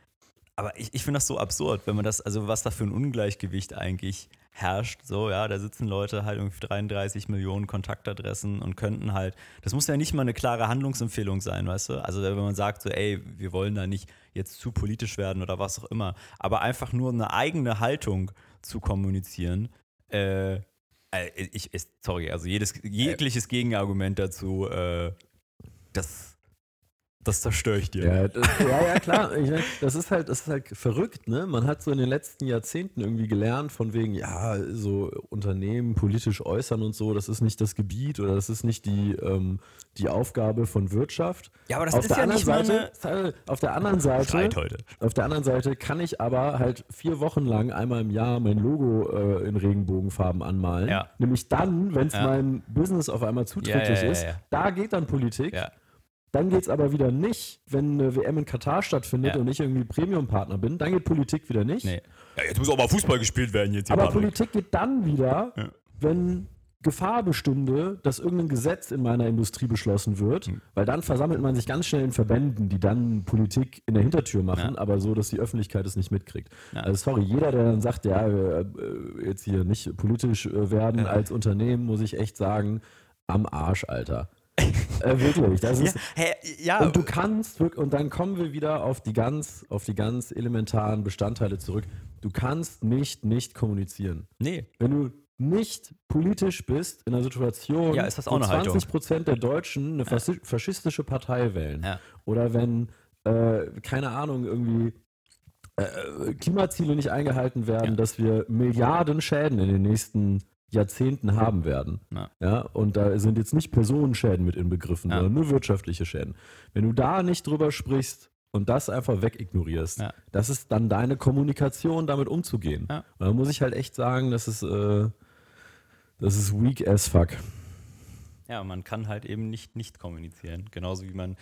A: Aber ich, ich finde das so absurd, wenn man das, also was da für ein Ungleichgewicht eigentlich herrscht. So, ja, da sitzen Leute halt irgendwie 33 Millionen Kontaktadressen und könnten halt, das muss ja nicht mal eine klare Handlungsempfehlung sein, weißt du? Also wenn man sagt so, ey, wir wollen da nicht jetzt zu politisch werden oder was auch immer, aber einfach nur eine eigene Haltung zu kommunizieren, äh, äh ich, sorry, also jedes, jegliches Gegenargument dazu, äh, das das zerstöre ich dir.
B: Ja, das, ja, ja, klar. Ich mein, das, ist halt, das ist halt verrückt, ne? Man hat so in den letzten Jahrzehnten irgendwie gelernt, von wegen, ja, so Unternehmen politisch äußern und so, das ist nicht das Gebiet oder das ist nicht die, ähm, die Aufgabe von Wirtschaft.
A: Ja, aber das auf ist der ja anderen
B: Seite, eine... Auf der anderen Seite,
A: heute.
B: auf der anderen Seite kann ich aber halt vier Wochen lang einmal im Jahr mein Logo äh, in Regenbogenfarben anmalen. Ja. Nämlich dann, wenn es ja. meinem Business auf einmal zuträglich ist, da geht dann Politik. Ja. Dann geht es aber wieder nicht, wenn eine WM in Katar stattfindet ja. und ich irgendwie Premium-Partner bin. Dann geht Politik wieder nicht. Nee.
A: Ja, jetzt muss auch mal Fußball gespielt werden. Jetzt
B: aber Politik geht dann wieder, ja. wenn Gefahr bestünde, dass irgendein Gesetz in meiner Industrie beschlossen wird, mhm. weil dann versammelt man sich ganz schnell in Verbänden, die dann Politik in der Hintertür machen, ja. aber so, dass die Öffentlichkeit es nicht mitkriegt. Ja. Also sorry, jeder, der dann sagt, ja, äh, jetzt hier nicht politisch äh, werden ja. als Unternehmen, muss ich echt sagen, am Arsch, Alter äh, wirklich. Das ist, ja, hä, ja. Und du kannst, und dann kommen wir wieder auf die ganz, auf die ganz elementaren Bestandteile zurück. Du kannst nicht nicht kommunizieren.
A: Nee.
B: Wenn du nicht politisch bist in einer Situation,
A: ja, ist das auch
B: wo 20 Prozent der Deutschen eine ja. faschistische Partei wählen. Ja. Oder wenn, äh, keine Ahnung, irgendwie äh, Klimaziele nicht eingehalten werden, dass wir Milliarden Schäden in den nächsten Jahrzehnten haben werden. Ja. ja. Und da sind jetzt nicht Personenschäden mit inbegriffen, ja. sondern nur wirtschaftliche Schäden. Wenn du da nicht drüber sprichst und das einfach wegignorierst, ja. das ist dann deine Kommunikation, damit umzugehen. Ja. Und da muss ich halt echt sagen, das ist, äh, das ist weak as fuck.
A: Ja, man kann halt eben nicht nicht kommunizieren. Genauso wie man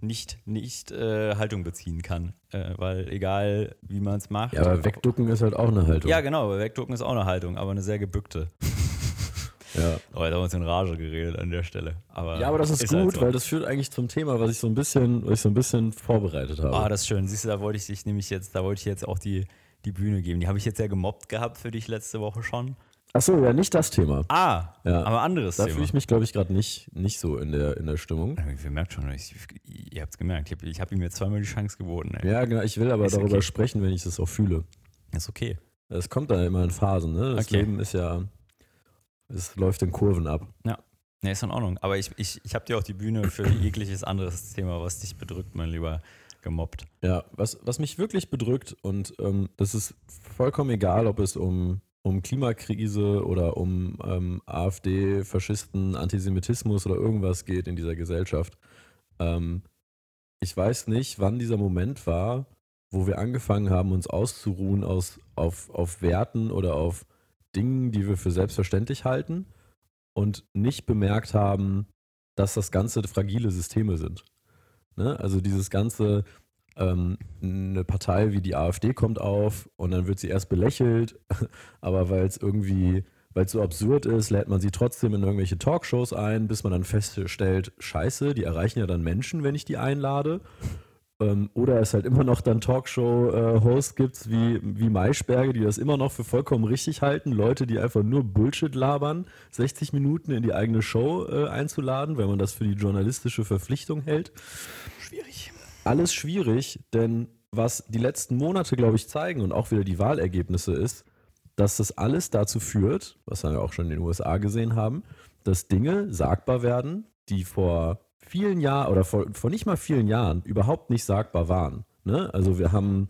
A: nicht, nicht äh, Haltung beziehen kann. Äh, weil egal, wie man es macht.
B: Ja, aber wegducken ist halt auch eine Haltung.
A: Ja, genau, wegducken ist auch eine Haltung, aber eine sehr gebückte. Ja. Aber jetzt haben wir uns in Rage geredet an der Stelle. Aber
B: ja, aber das ist, ist halt gut, halt so. weil das führt eigentlich zum Thema, was ich so ein bisschen, was ich so ein bisschen vorbereitet habe.
A: Ah, das ist schön. Siehst du, da wollte ich dich nämlich jetzt, da wollte ich jetzt auch die, die Bühne geben. Die habe ich jetzt ja gemobbt gehabt für dich letzte Woche schon.
B: Achso, ja, nicht das Thema.
A: Ah, ja. aber anderes
B: da
A: Thema.
B: Da fühle ich mich, glaube ich, gerade nicht, nicht so in der, in der Stimmung.
A: Ihr merkt schon, ich, ihr habt es gemerkt, ich habe hab ihm jetzt zweimal die Chance geboten.
B: Ey. Ja, genau, ich will aber ist darüber okay. sprechen, wenn ich das auch fühle.
A: Ist okay.
B: Es kommt dann immer in Phasen, ne? Das okay. Leben ist ja, es läuft in Kurven ab.
A: Ja. Nee, ist in Ordnung. Aber ich, ich, ich habe dir auch die Bühne für jegliches anderes Thema, was dich bedrückt, mein Lieber, gemobbt.
B: Ja, was, was mich wirklich bedrückt, und ähm, das ist vollkommen egal, ob es um um Klimakrise oder um ähm, AfD, Faschisten, Antisemitismus oder irgendwas geht in dieser Gesellschaft. Ähm, ich weiß nicht, wann dieser Moment war, wo wir angefangen haben, uns auszuruhen aus, auf, auf Werten oder auf Dingen, die wir für selbstverständlich halten und nicht bemerkt haben, dass das Ganze fragile Systeme sind. Ne? Also dieses ganze, ähm, eine Partei wie die AfD kommt auf und dann wird sie erst belächelt, aber weil es irgendwie, weil es so absurd ist, lädt man sie trotzdem in irgendwelche Talkshows ein, bis man dann feststellt, scheiße, die erreichen ja dann Menschen, wenn ich die einlade. Ähm, oder es halt immer noch dann Talkshow-Hosts gibt, wie, wie Maischberge, die das immer noch für vollkommen richtig halten, Leute, die einfach nur Bullshit labern, 60 Minuten in die eigene Show äh, einzuladen, wenn man das für die journalistische Verpflichtung hält.
A: Schwierig
B: alles schwierig, denn was die letzten Monate, glaube ich, zeigen und auch wieder die Wahlergebnisse ist, dass das alles dazu führt, was wir auch schon in den USA gesehen haben, dass Dinge sagbar werden, die vor vielen Jahren oder vor, vor nicht mal vielen Jahren überhaupt nicht sagbar waren. Ne? Also wir haben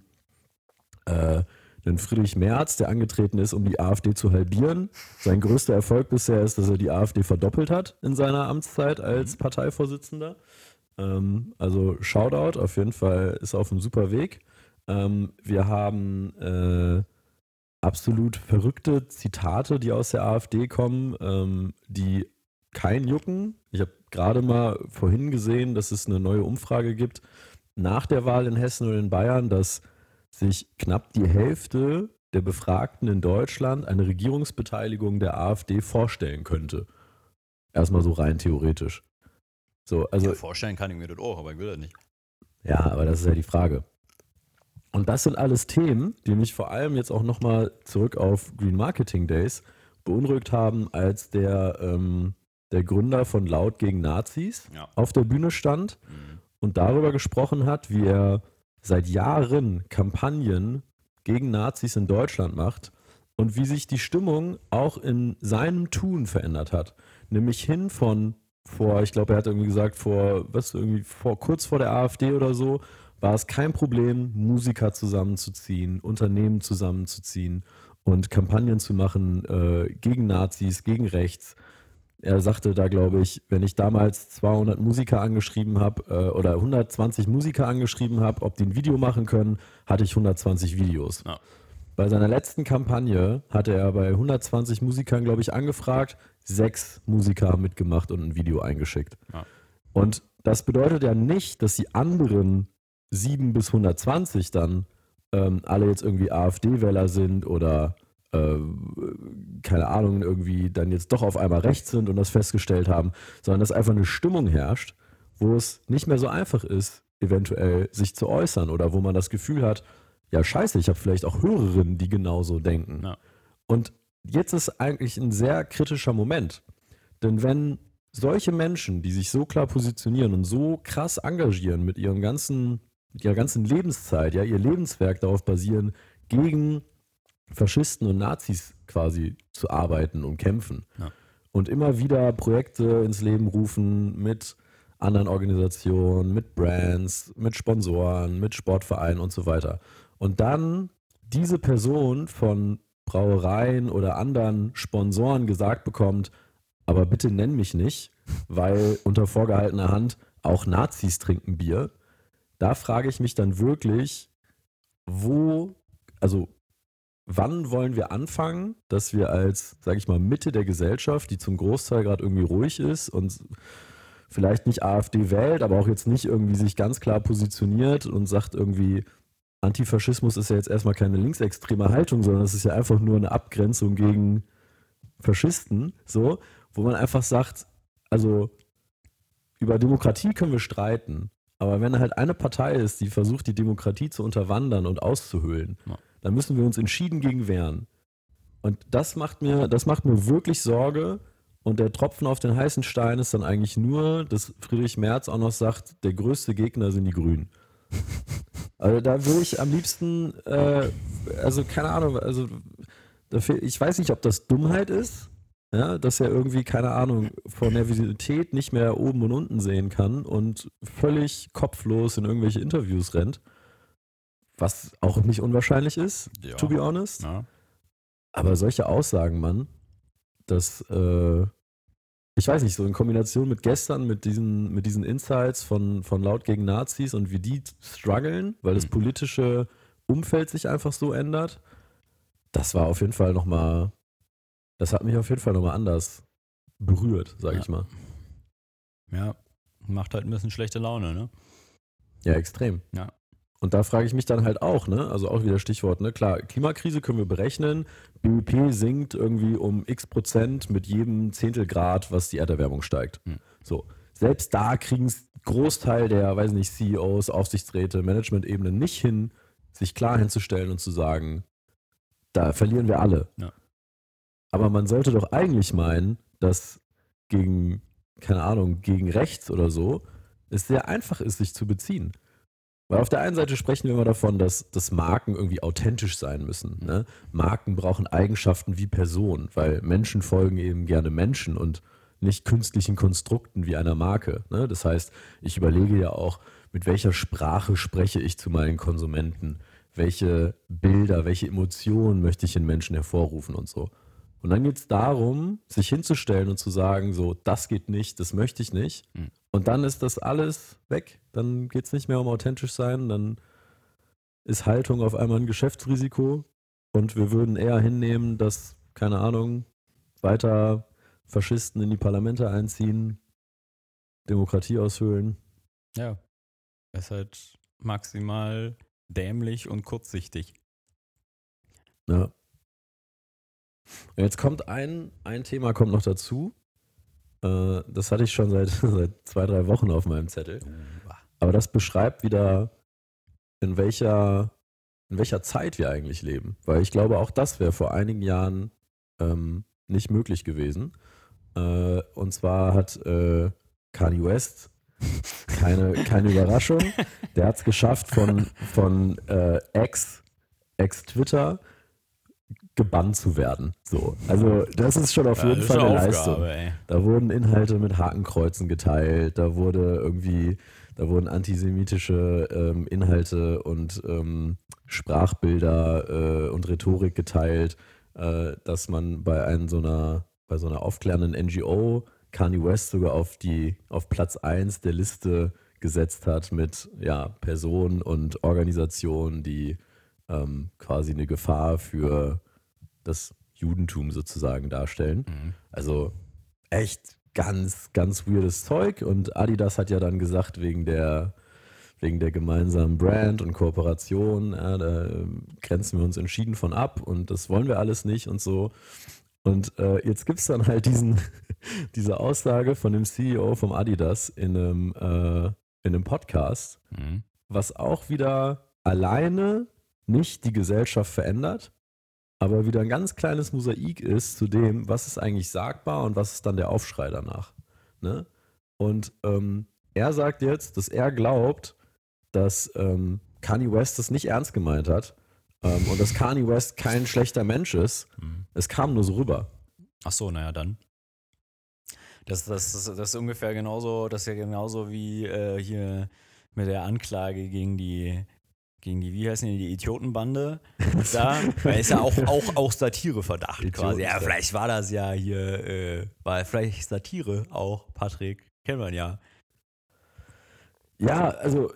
B: äh, den Friedrich Merz, der angetreten ist, um die AfD zu halbieren. Sein größter Erfolg bisher ist, dass er die AfD verdoppelt hat in seiner Amtszeit als mhm. Parteivorsitzender. Ähm, also Shoutout, auf jeden Fall ist auf einem super Weg. Ähm, wir haben äh, absolut verrückte Zitate, die aus der AfD kommen, ähm, die kein jucken. Ich habe gerade mal vorhin gesehen, dass es eine neue Umfrage gibt nach der Wahl in Hessen und in Bayern, dass sich knapp die Hälfte der Befragten in Deutschland eine Regierungsbeteiligung der AfD vorstellen könnte. Erstmal so rein theoretisch. So, also,
A: ja, vorstellen kann ich mir das auch, aber ich will das nicht.
B: ja, aber das ist ja die Frage. Und das sind alles Themen, die mich vor allem jetzt auch nochmal zurück auf Green Marketing Days beunruhigt haben, als der, ähm, der Gründer von Laut gegen Nazis
A: Ja.
B: auf der Bühne stand
A: Mhm.
B: und darüber gesprochen hat, wie er seit Jahren Kampagnen gegen Nazis in Deutschland macht und wie sich die Stimmung auch in seinem Tun verändert hat. Nämlich hin von vor, ich glaube, er hat irgendwie gesagt, vor, was, irgendwie vor, kurz vor der AfD oder so, war es kein Problem, Musiker zusammenzuziehen, Unternehmen zusammenzuziehen und Kampagnen zu machen äh, gegen Nazis, gegen rechts. Er sagte da, glaube ich, wenn ich damals 200 Musiker angeschrieben habe äh, oder 120 Musiker angeschrieben habe, ob die ein Video machen können, hatte ich 120 Videos.
A: Ja.
B: Bei seiner letzten Kampagne hatte er bei 120 Musikern, glaube ich, angefragt. Sechs Musiker haben mitgemacht und ein Video eingeschickt.
A: Ja.
B: Und das bedeutet ja nicht, dass die anderen 7 bis 120 dann ähm, alle jetzt irgendwie AfD-Wähler sind oder äh, keine Ahnung, irgendwie dann jetzt doch auf einmal rechts sind und das festgestellt haben, sondern dass einfach eine Stimmung herrscht, wo es nicht mehr so einfach ist, eventuell sich zu äußern oder wo man das Gefühl hat, ja scheiße, ich habe vielleicht auch Hörerinnen, die genauso denken.
A: Ja.
B: Und jetzt ist eigentlich ein sehr kritischer Moment. Denn wenn solche Menschen, die sich so klar positionieren und so krass engagieren mit ihrem ganzen, mit ihrer ganzen Lebenszeit, ja, ihr Lebenswerk darauf basieren, gegen Faschisten und Nazis quasi zu arbeiten und kämpfen.
A: Ja.
B: Und immer wieder Projekte ins Leben rufen mit anderen Organisationen, mit Brands, mit Sponsoren, mit Sportvereinen und so weiter. Und dann diese Person von Brauereien oder anderen Sponsoren gesagt bekommt, aber bitte nenn mich nicht, weil unter vorgehaltener Hand auch Nazis trinken Bier. Da frage ich mich dann wirklich, wo, also wann wollen wir anfangen, dass wir als, sage ich mal, Mitte der Gesellschaft, die zum Großteil gerade irgendwie ruhig ist und vielleicht nicht AfD wählt, aber auch jetzt nicht irgendwie sich ganz klar positioniert und sagt irgendwie, Antifaschismus ist ja jetzt erstmal keine linksextreme Haltung, sondern es ist ja einfach nur eine Abgrenzung gegen Faschisten, so, wo man einfach sagt, also über Demokratie können wir streiten, aber wenn halt eine Partei ist, die versucht, die Demokratie zu unterwandern und auszuhöhlen,
A: Ja.
B: dann müssen wir uns entschieden gegen wehren. Und das macht mir, das macht mir wirklich Sorge. Und der Tropfen auf den heißen Stein ist dann eigentlich nur, dass Friedrich Merz auch noch sagt, der größte Gegner sind die Grünen. Also da will ich am liebsten, äh, also keine Ahnung, also ich weiß nicht, ob das Dummheit ist, ja, dass er irgendwie, keine Ahnung, vor Nervosität nicht mehr oben und unten sehen kann und völlig kopflos in irgendwelche Interviews rennt. Was auch nicht unwahrscheinlich ist,
A: Ja.
B: to be honest.
A: Ja.
B: Aber solche Aussagen, Mann, das, äh, ich weiß nicht, so in Kombination mit gestern, mit diesen, mit diesen Insights von, von Laut gegen Nazis und wie die strugglen, weil das
A: Mhm.
B: politische Umfeld sich einfach so ändert, das war auf jeden Fall nochmal, das hat mich auf jeden Fall nochmal anders berührt, sag
A: Ja.
B: ich mal.
A: ja, macht halt ein bisschen schlechte Laune, ne?
B: Ja, extrem.
A: Ja.
B: Und da frage ich mich dann halt auch, ne? Also auch wieder Stichwort, ne? Klar, Klimakrise können wir berechnen. BIP sinkt irgendwie um x Prozent mit jedem Zehntelgrad, was die Erderwärmung steigt.
A: Hm.
B: So. Selbst da kriegen es Großteil der, weiß nicht, CEOs, Aufsichtsräte, Management-Ebene nicht hin, sich klar hinzustellen und zu sagen, da verlieren wir alle.
A: Ja.
B: Aber man sollte doch eigentlich meinen, dass gegen, keine Ahnung, gegen rechts oder so, es sehr einfach ist, sich zu beziehen. Weil auf der einen Seite sprechen wir immer davon, dass, dass Marken irgendwie authentisch sein müssen. Ne? Marken brauchen Eigenschaften wie Personen, weil Menschen folgen eben gerne Menschen und nicht künstlichen Konstrukten wie einer Marke. Ne? Das heißt, ich überlege ja auch, mit welcher Sprache spreche ich zu meinen Konsumenten, welche Bilder, welche Emotionen möchte ich in Menschen hervorrufen und so. Und dann geht es darum, sich hinzustellen und zu sagen, so, das geht nicht, das möchte ich nicht.
A: Mhm.
B: Und dann ist das alles weg. Dann geht es nicht mehr um authentisch sein, dann ist Haltung auf einmal ein Geschäftsrisiko und wir würden eher hinnehmen, dass, keine Ahnung, weiter Faschisten in die Parlamente einziehen, Demokratie aushöhlen.
A: Ja. Er ist halt maximal dämlich und kurzsichtig.
B: Ja. Und Jetzt kommt ein, ein Thema kommt noch dazu. Äh, das hatte ich schon seit, seit zwei, drei Wochen auf meinem Zettel. Aber das beschreibt wieder, in welcher, in welcher Zeit wir eigentlich leben. Weil ich glaube, auch das wäre vor einigen Jahren ähm, nicht möglich gewesen. Äh, und zwar hat äh, Kanye West keine, keine Überraschung. Der hat es geschafft, von, von äh, Ex, Ex-Twitter gebannt zu werden. So. Also das ist schon auf
A: Ja,
B: jeden Fall eine
A: eine
B: Leistung.
A: Aufgabe, ey.
B: Da wurden Inhalte mit Hakenkreuzen geteilt, da wurde irgendwie, da wurden antisemitische ähm, Inhalte und ähm, Sprachbilder äh, und Rhetorik geteilt, äh, dass man bei einem so einer, bei so einer aufklärenden NGO Kanye West sogar auf die, auf Platz 1 der Liste gesetzt hat mit ja, Personen und Organisationen, die ähm, quasi eine Gefahr für das Judentum sozusagen darstellen.
A: Mhm.
B: Also echt ganz, ganz weirdes Zeug. Und Adidas hat ja dann gesagt, wegen der, wegen der gemeinsamen Brand und Kooperation, ja, da ähm, grenzen wir uns entschieden von ab und das wollen wir alles nicht und so. Und äh, jetzt gibt es dann halt diesen, diese Aussage von dem CEO vom Adidas in einem, äh, in einem Podcast,
A: Mhm.
B: was auch wieder alleine nicht die Gesellschaft verändert, aber wieder ein ganz kleines Mosaik ist zu dem, was ist eigentlich sagbar und was ist dann der Aufschrei danach. Ne? Und ähm, er sagt jetzt, dass er glaubt, dass ähm, Kanye West das nicht ernst gemeint hat ähm, und dass Kanye West kein schlechter Mensch ist.
A: Mhm.
B: Es kam nur so rüber.
A: Ach so, naja, dann. Das, das, das, das ist ungefähr genauso, das ist ja genauso wie äh, hier mit der Anklage gegen die, gegen die, wie heißen die, die Idiotenbande. Da weil ist ja auch, auch, auch Satireverdacht quasi. Ja, vielleicht war das ja hier, äh, war vielleicht Satire auch, Patrick. Kennen wir ja.
B: Ja, also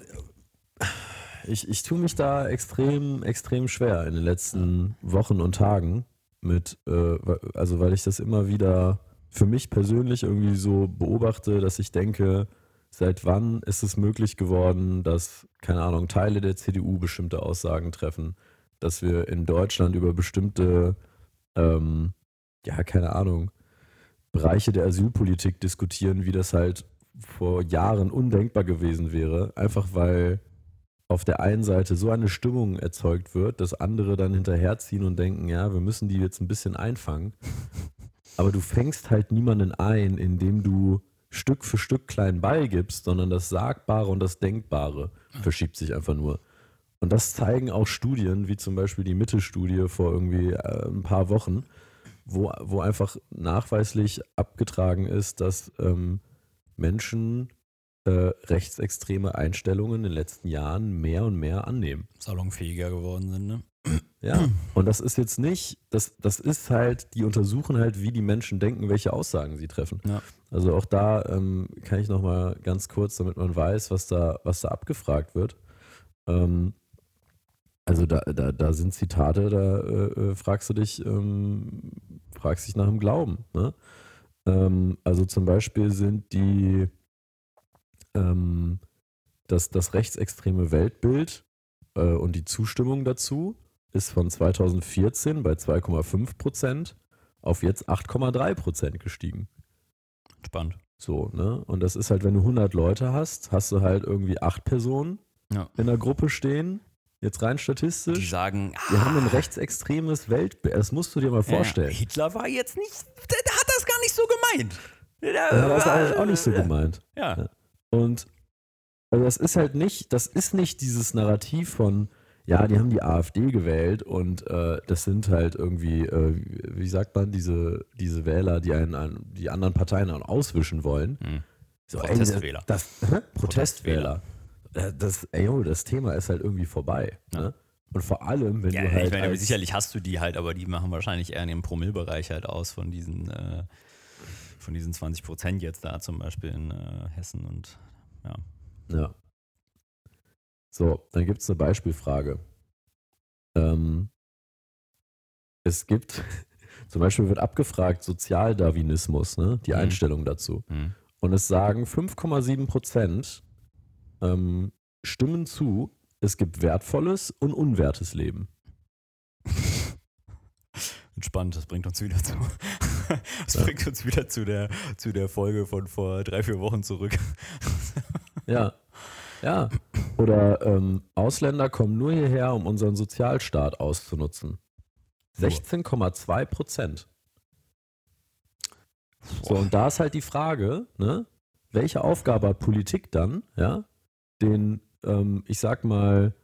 B: ich, ich tue mich da extrem, extrem schwer in den letzten Wochen und Tagen mit, äh, also weil ich das immer wieder für mich persönlich irgendwie so beobachte, dass ich denke, seit wann ist es möglich geworden, dass, keine Ahnung, Teile der CDU bestimmte Aussagen treffen, dass wir in Deutschland über bestimmte, ähm, ja, keine Ahnung, Bereiche der Asylpolitik diskutieren, wie das halt vor Jahren undenkbar gewesen wäre, einfach weil auf der einen Seite so eine Stimmung erzeugt wird, dass andere dann hinterherziehen und denken, ja, wir müssen die jetzt ein bisschen einfangen. Aber du fängst halt niemanden ein, indem du Stück für Stück klein beigibst, sondern das Sagbare und das Denkbare verschiebt sich einfach nur. Und das zeigen auch Studien, wie zum Beispiel die Mitte-Studie vor irgendwie äh, ein paar Wochen, wo, wo einfach nachweislich abgetragen ist, dass ähm, Menschen äh, rechtsextreme Einstellungen in den letzten Jahren mehr und mehr annehmen.
A: Salonfähiger geworden sind, ne?
B: Ja, und das ist jetzt nicht, das, das ist halt, die untersuchen halt, wie die Menschen denken, welche Aussagen sie treffen.
A: Ja.
B: Also auch da ähm, kann ich nochmal ganz kurz, damit man weiß, was da, was da abgefragt wird. Ähm, also da, da, da sind Zitate, da äh, äh, fragst du dich, ähm, fragst dich nach dem Glauben. Ne? Ähm, also zum Beispiel sind die, ähm, das, das rechtsextreme Weltbild äh, und die Zustimmung dazu ist von 2014 bei 2,5 Prozent auf jetzt 8,3 Prozent gestiegen.
A: Spannend.
B: So, ne? Und das ist halt, wenn du 100 Leute hast, hast du halt irgendwie acht Personen
A: Ja.
B: in der Gruppe stehen. Jetzt rein
A: Die
B: statistisch.
A: sagen,
B: Wir
A: ah,
B: haben ein rechtsextremes Weltbild. Das musst du dir mal vorstellen.
A: Ja, Hitler war jetzt nicht, der, der hat das gar nicht so gemeint. Der,
B: Ja, das ist eigentlich auch nicht so gemeint.
A: Ja.
B: Und also das ist halt nicht, das ist nicht dieses Narrativ von, ja, die haben die AfD gewählt und äh, das sind halt irgendwie, äh, wie- sagt man, diese, diese Wähler, die einen, einen, die anderen Parteien auswischen wollen.
A: Hm.
B: So,
A: Protestwähler.
B: Ey, das, hä? Protestwähler. Äh, Das, ey, jo, das Thema ist halt irgendwie vorbei. Ne? Und vor allem, wenn
A: Ja,
B: du halt.
A: ich meine, sicherlich hast du die halt, aber die machen wahrscheinlich eher in dem Promillbereich halt aus von diesen, äh, von diesen 20 Prozent jetzt da zum Beispiel in äh, Hessen und ja.
B: Ja. So, dann gibt es eine Beispielfrage. Ähm, es gibt, zum Beispiel wird abgefragt, Sozialdarwinismus, ne? die
A: Mhm.
B: Einstellung dazu.
A: Hm.
B: Und es sagen 5,7 Prozent ähm, stimmen zu, es gibt wertvolles und unwertes Leben.
A: Entspannt, das bringt uns wieder zu. Das bringt uns wieder zu der, zu der Folge von vor drei, vier Wochen zurück.
B: Ja. Ja. Oder ähm, Ausländer kommen nur hierher, um unseren Sozialstaat auszunutzen. 16,2 Prozent. So, und da ist halt die Frage, ne, welche Aufgabe hat Politik dann, ja, den, ähm, ich sag mal,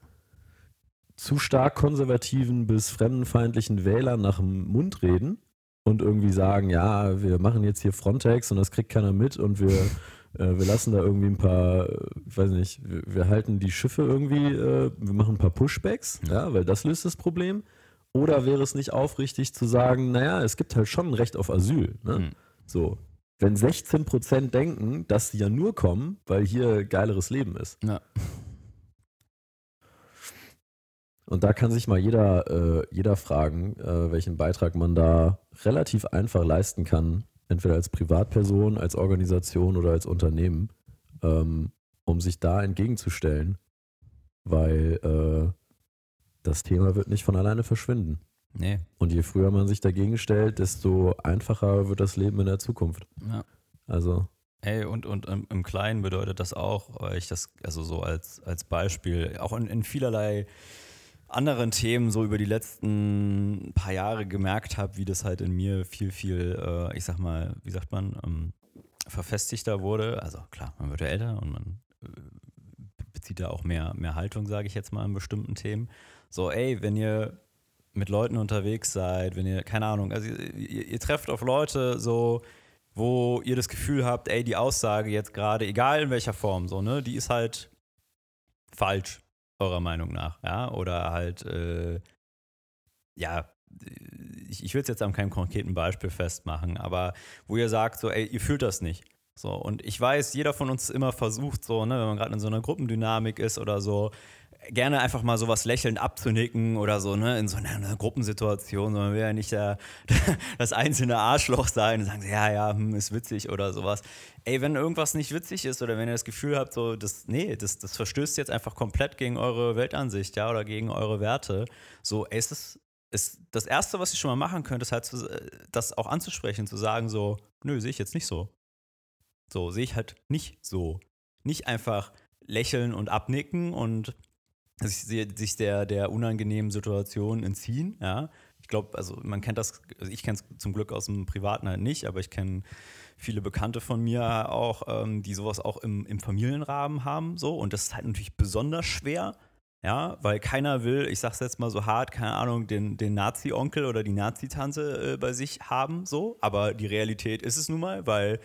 B: zu stark konservativen bis fremdenfeindlichen Wählern nach dem Mund reden und irgendwie sagen, ja, wir machen jetzt hier Frontex und das kriegt keiner mit und wir, wir lassen da irgendwie ein paar, äh, ich weiß nicht, wir, wir halten die Schiffe irgendwie, äh, wir machen ein paar Pushbacks, ja, weil das löst das Problem. Oder wäre es nicht aufrichtig zu sagen, naja, es gibt halt schon ein Recht auf Asyl. Ne?
A: Mhm.
B: So. Wenn 16 Prozent denken, dass sie ja nur kommen, weil hier geileres Leben ist.
A: Ja.
B: Und da kann sich mal jeder, äh, jeder fragen, äh, welchen Beitrag man da relativ einfach leisten kann, entweder als Privatperson, als Organisation oder als Unternehmen, ähm, um sich da entgegenzustellen, weil äh, das Thema wird nicht von alleine verschwinden.
A: Nee.
B: Und je früher man sich dagegen stellt, desto einfacher wird das Leben in der Zukunft.
A: Ja.
B: Also,
A: Ey, und, und im, Kleinen bedeutet das auch, weil ich das, also so als, als Beispiel, auch in, in vielerlei anderen Themen so über die letzten paar Jahre gemerkt habe, wie das halt in mir viel, viel, äh, ich sag mal, wie sagt man, ähm, verfestigter wurde. Also klar, man wird ja älter und man äh, bezieht da auch mehr, mehr Haltung, sage ich jetzt mal, in bestimmten Themen. So, ey, wenn ihr mit Leuten unterwegs seid, wenn ihr, keine Ahnung, also ihr, ihr, ihr trefft auf Leute so, wo ihr das Gefühl habt, ey, die Aussage jetzt gerade, egal in welcher Form, so, ne, die ist halt falsch, eurer Meinung nach, ja, oder halt, äh, ja, ich, ich will es jetzt an keinem konkreten Beispiel festmachen, aber wo ihr sagt, so, ey, ihr fühlt das nicht. So, und ich weiß, jeder von uns immer versucht, so, ne, wenn man gerade in so einer Gruppendynamik ist oder so, gerne einfach mal sowas lächelnd abzunicken oder so, ne, in so einer, einer Gruppensituation. So, man will ja nicht der, das einzelne Arschloch sein und sagen, ja, ja, hm, ist witzig oder sowas. Ey, wenn irgendwas nicht witzig ist oder wenn ihr das Gefühl habt, so, das, nee, das, das verstößt jetzt einfach komplett gegen eure Weltansicht, ja, oder gegen eure Werte, so, ey, ist, ist das Erste, was ihr schon mal machen könnt, ist halt, zu, das auch anzusprechen, zu sagen, so, nö, sehe ich jetzt nicht so. So, sehe ich halt nicht so. Nicht einfach lächeln und abnicken und sich, sich der, der unangenehmen Situation entziehen, ja. Ich glaube, also man kennt das, also ich kenne es zum Glück aus dem Privaten halt nicht, aber ich kenne viele Bekannte von mir auch, ähm, die sowas auch im, im Familienrahmen haben, so. Und das ist halt natürlich besonders schwer, ja, weil keiner will, ich sag's jetzt mal so hart, keine Ahnung, den, den Nazi-Onkel oder die Nazi-Tante äh, bei sich haben, so. Aber die Realität ist es nun mal, weil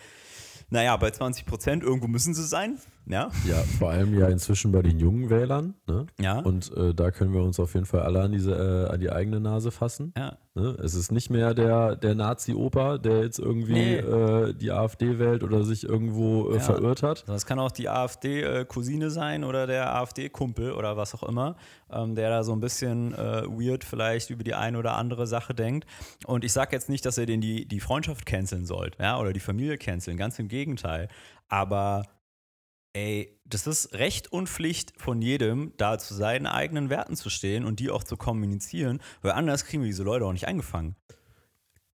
A: naja, bei 20 Prozent, irgendwo müssen sie sein. Ja.
B: ja, vor allem ja inzwischen bei den jungen Wählern. Ne?
A: Ja.
B: Und äh, da können wir uns auf jeden Fall alle an, diese, äh, an die eigene Nase fassen.
A: Ja.
B: Ne? Es ist nicht mehr der, der Nazi-Opa, der jetzt irgendwie
A: Nee.
B: äh, die AfD wählt oder sich irgendwo äh,
A: Ja.
B: verirrt hat.
A: Das kann auch die AfD-Cousine sein oder der AfD-Kumpel oder was auch immer, ähm, der da so ein bisschen äh, weird vielleicht über die eine oder andere Sache denkt. Und ich sage jetzt nicht, dass ihr den die, die Freundschaft canceln sollt, ja, oder die Familie canceln, ganz im Gegenteil. Aber ey, das ist Recht und Pflicht von jedem, da zu seinen eigenen Werten zu stehen und die auch zu kommunizieren, weil anders kriegen wir diese Leute auch nicht eingefangen.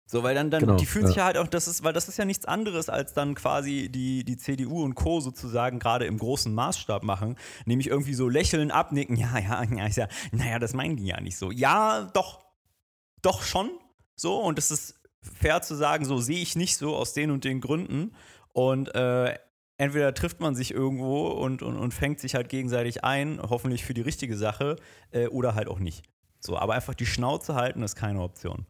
A: So, weil dann, dann
B: Genau,
A: die fühlen
B: ja.
A: sich ja halt auch, das ist, weil das ist ja nichts anderes, als dann quasi die, die CDU und Co. sozusagen gerade im großen Maßstab machen, nämlich irgendwie so lächeln, abnicken, ja, ja, ja, ja, naja, das meinen die ja nicht so. Ja, doch, doch schon so und es ist fair zu sagen, so sehe ich nicht so aus den und den Gründen und äh, entweder trifft man sich irgendwo und, und, und fängt sich halt gegenseitig ein, hoffentlich für die richtige Sache, äh, oder halt auch nicht. So, aber einfach die Schnauze halten ist keine Option.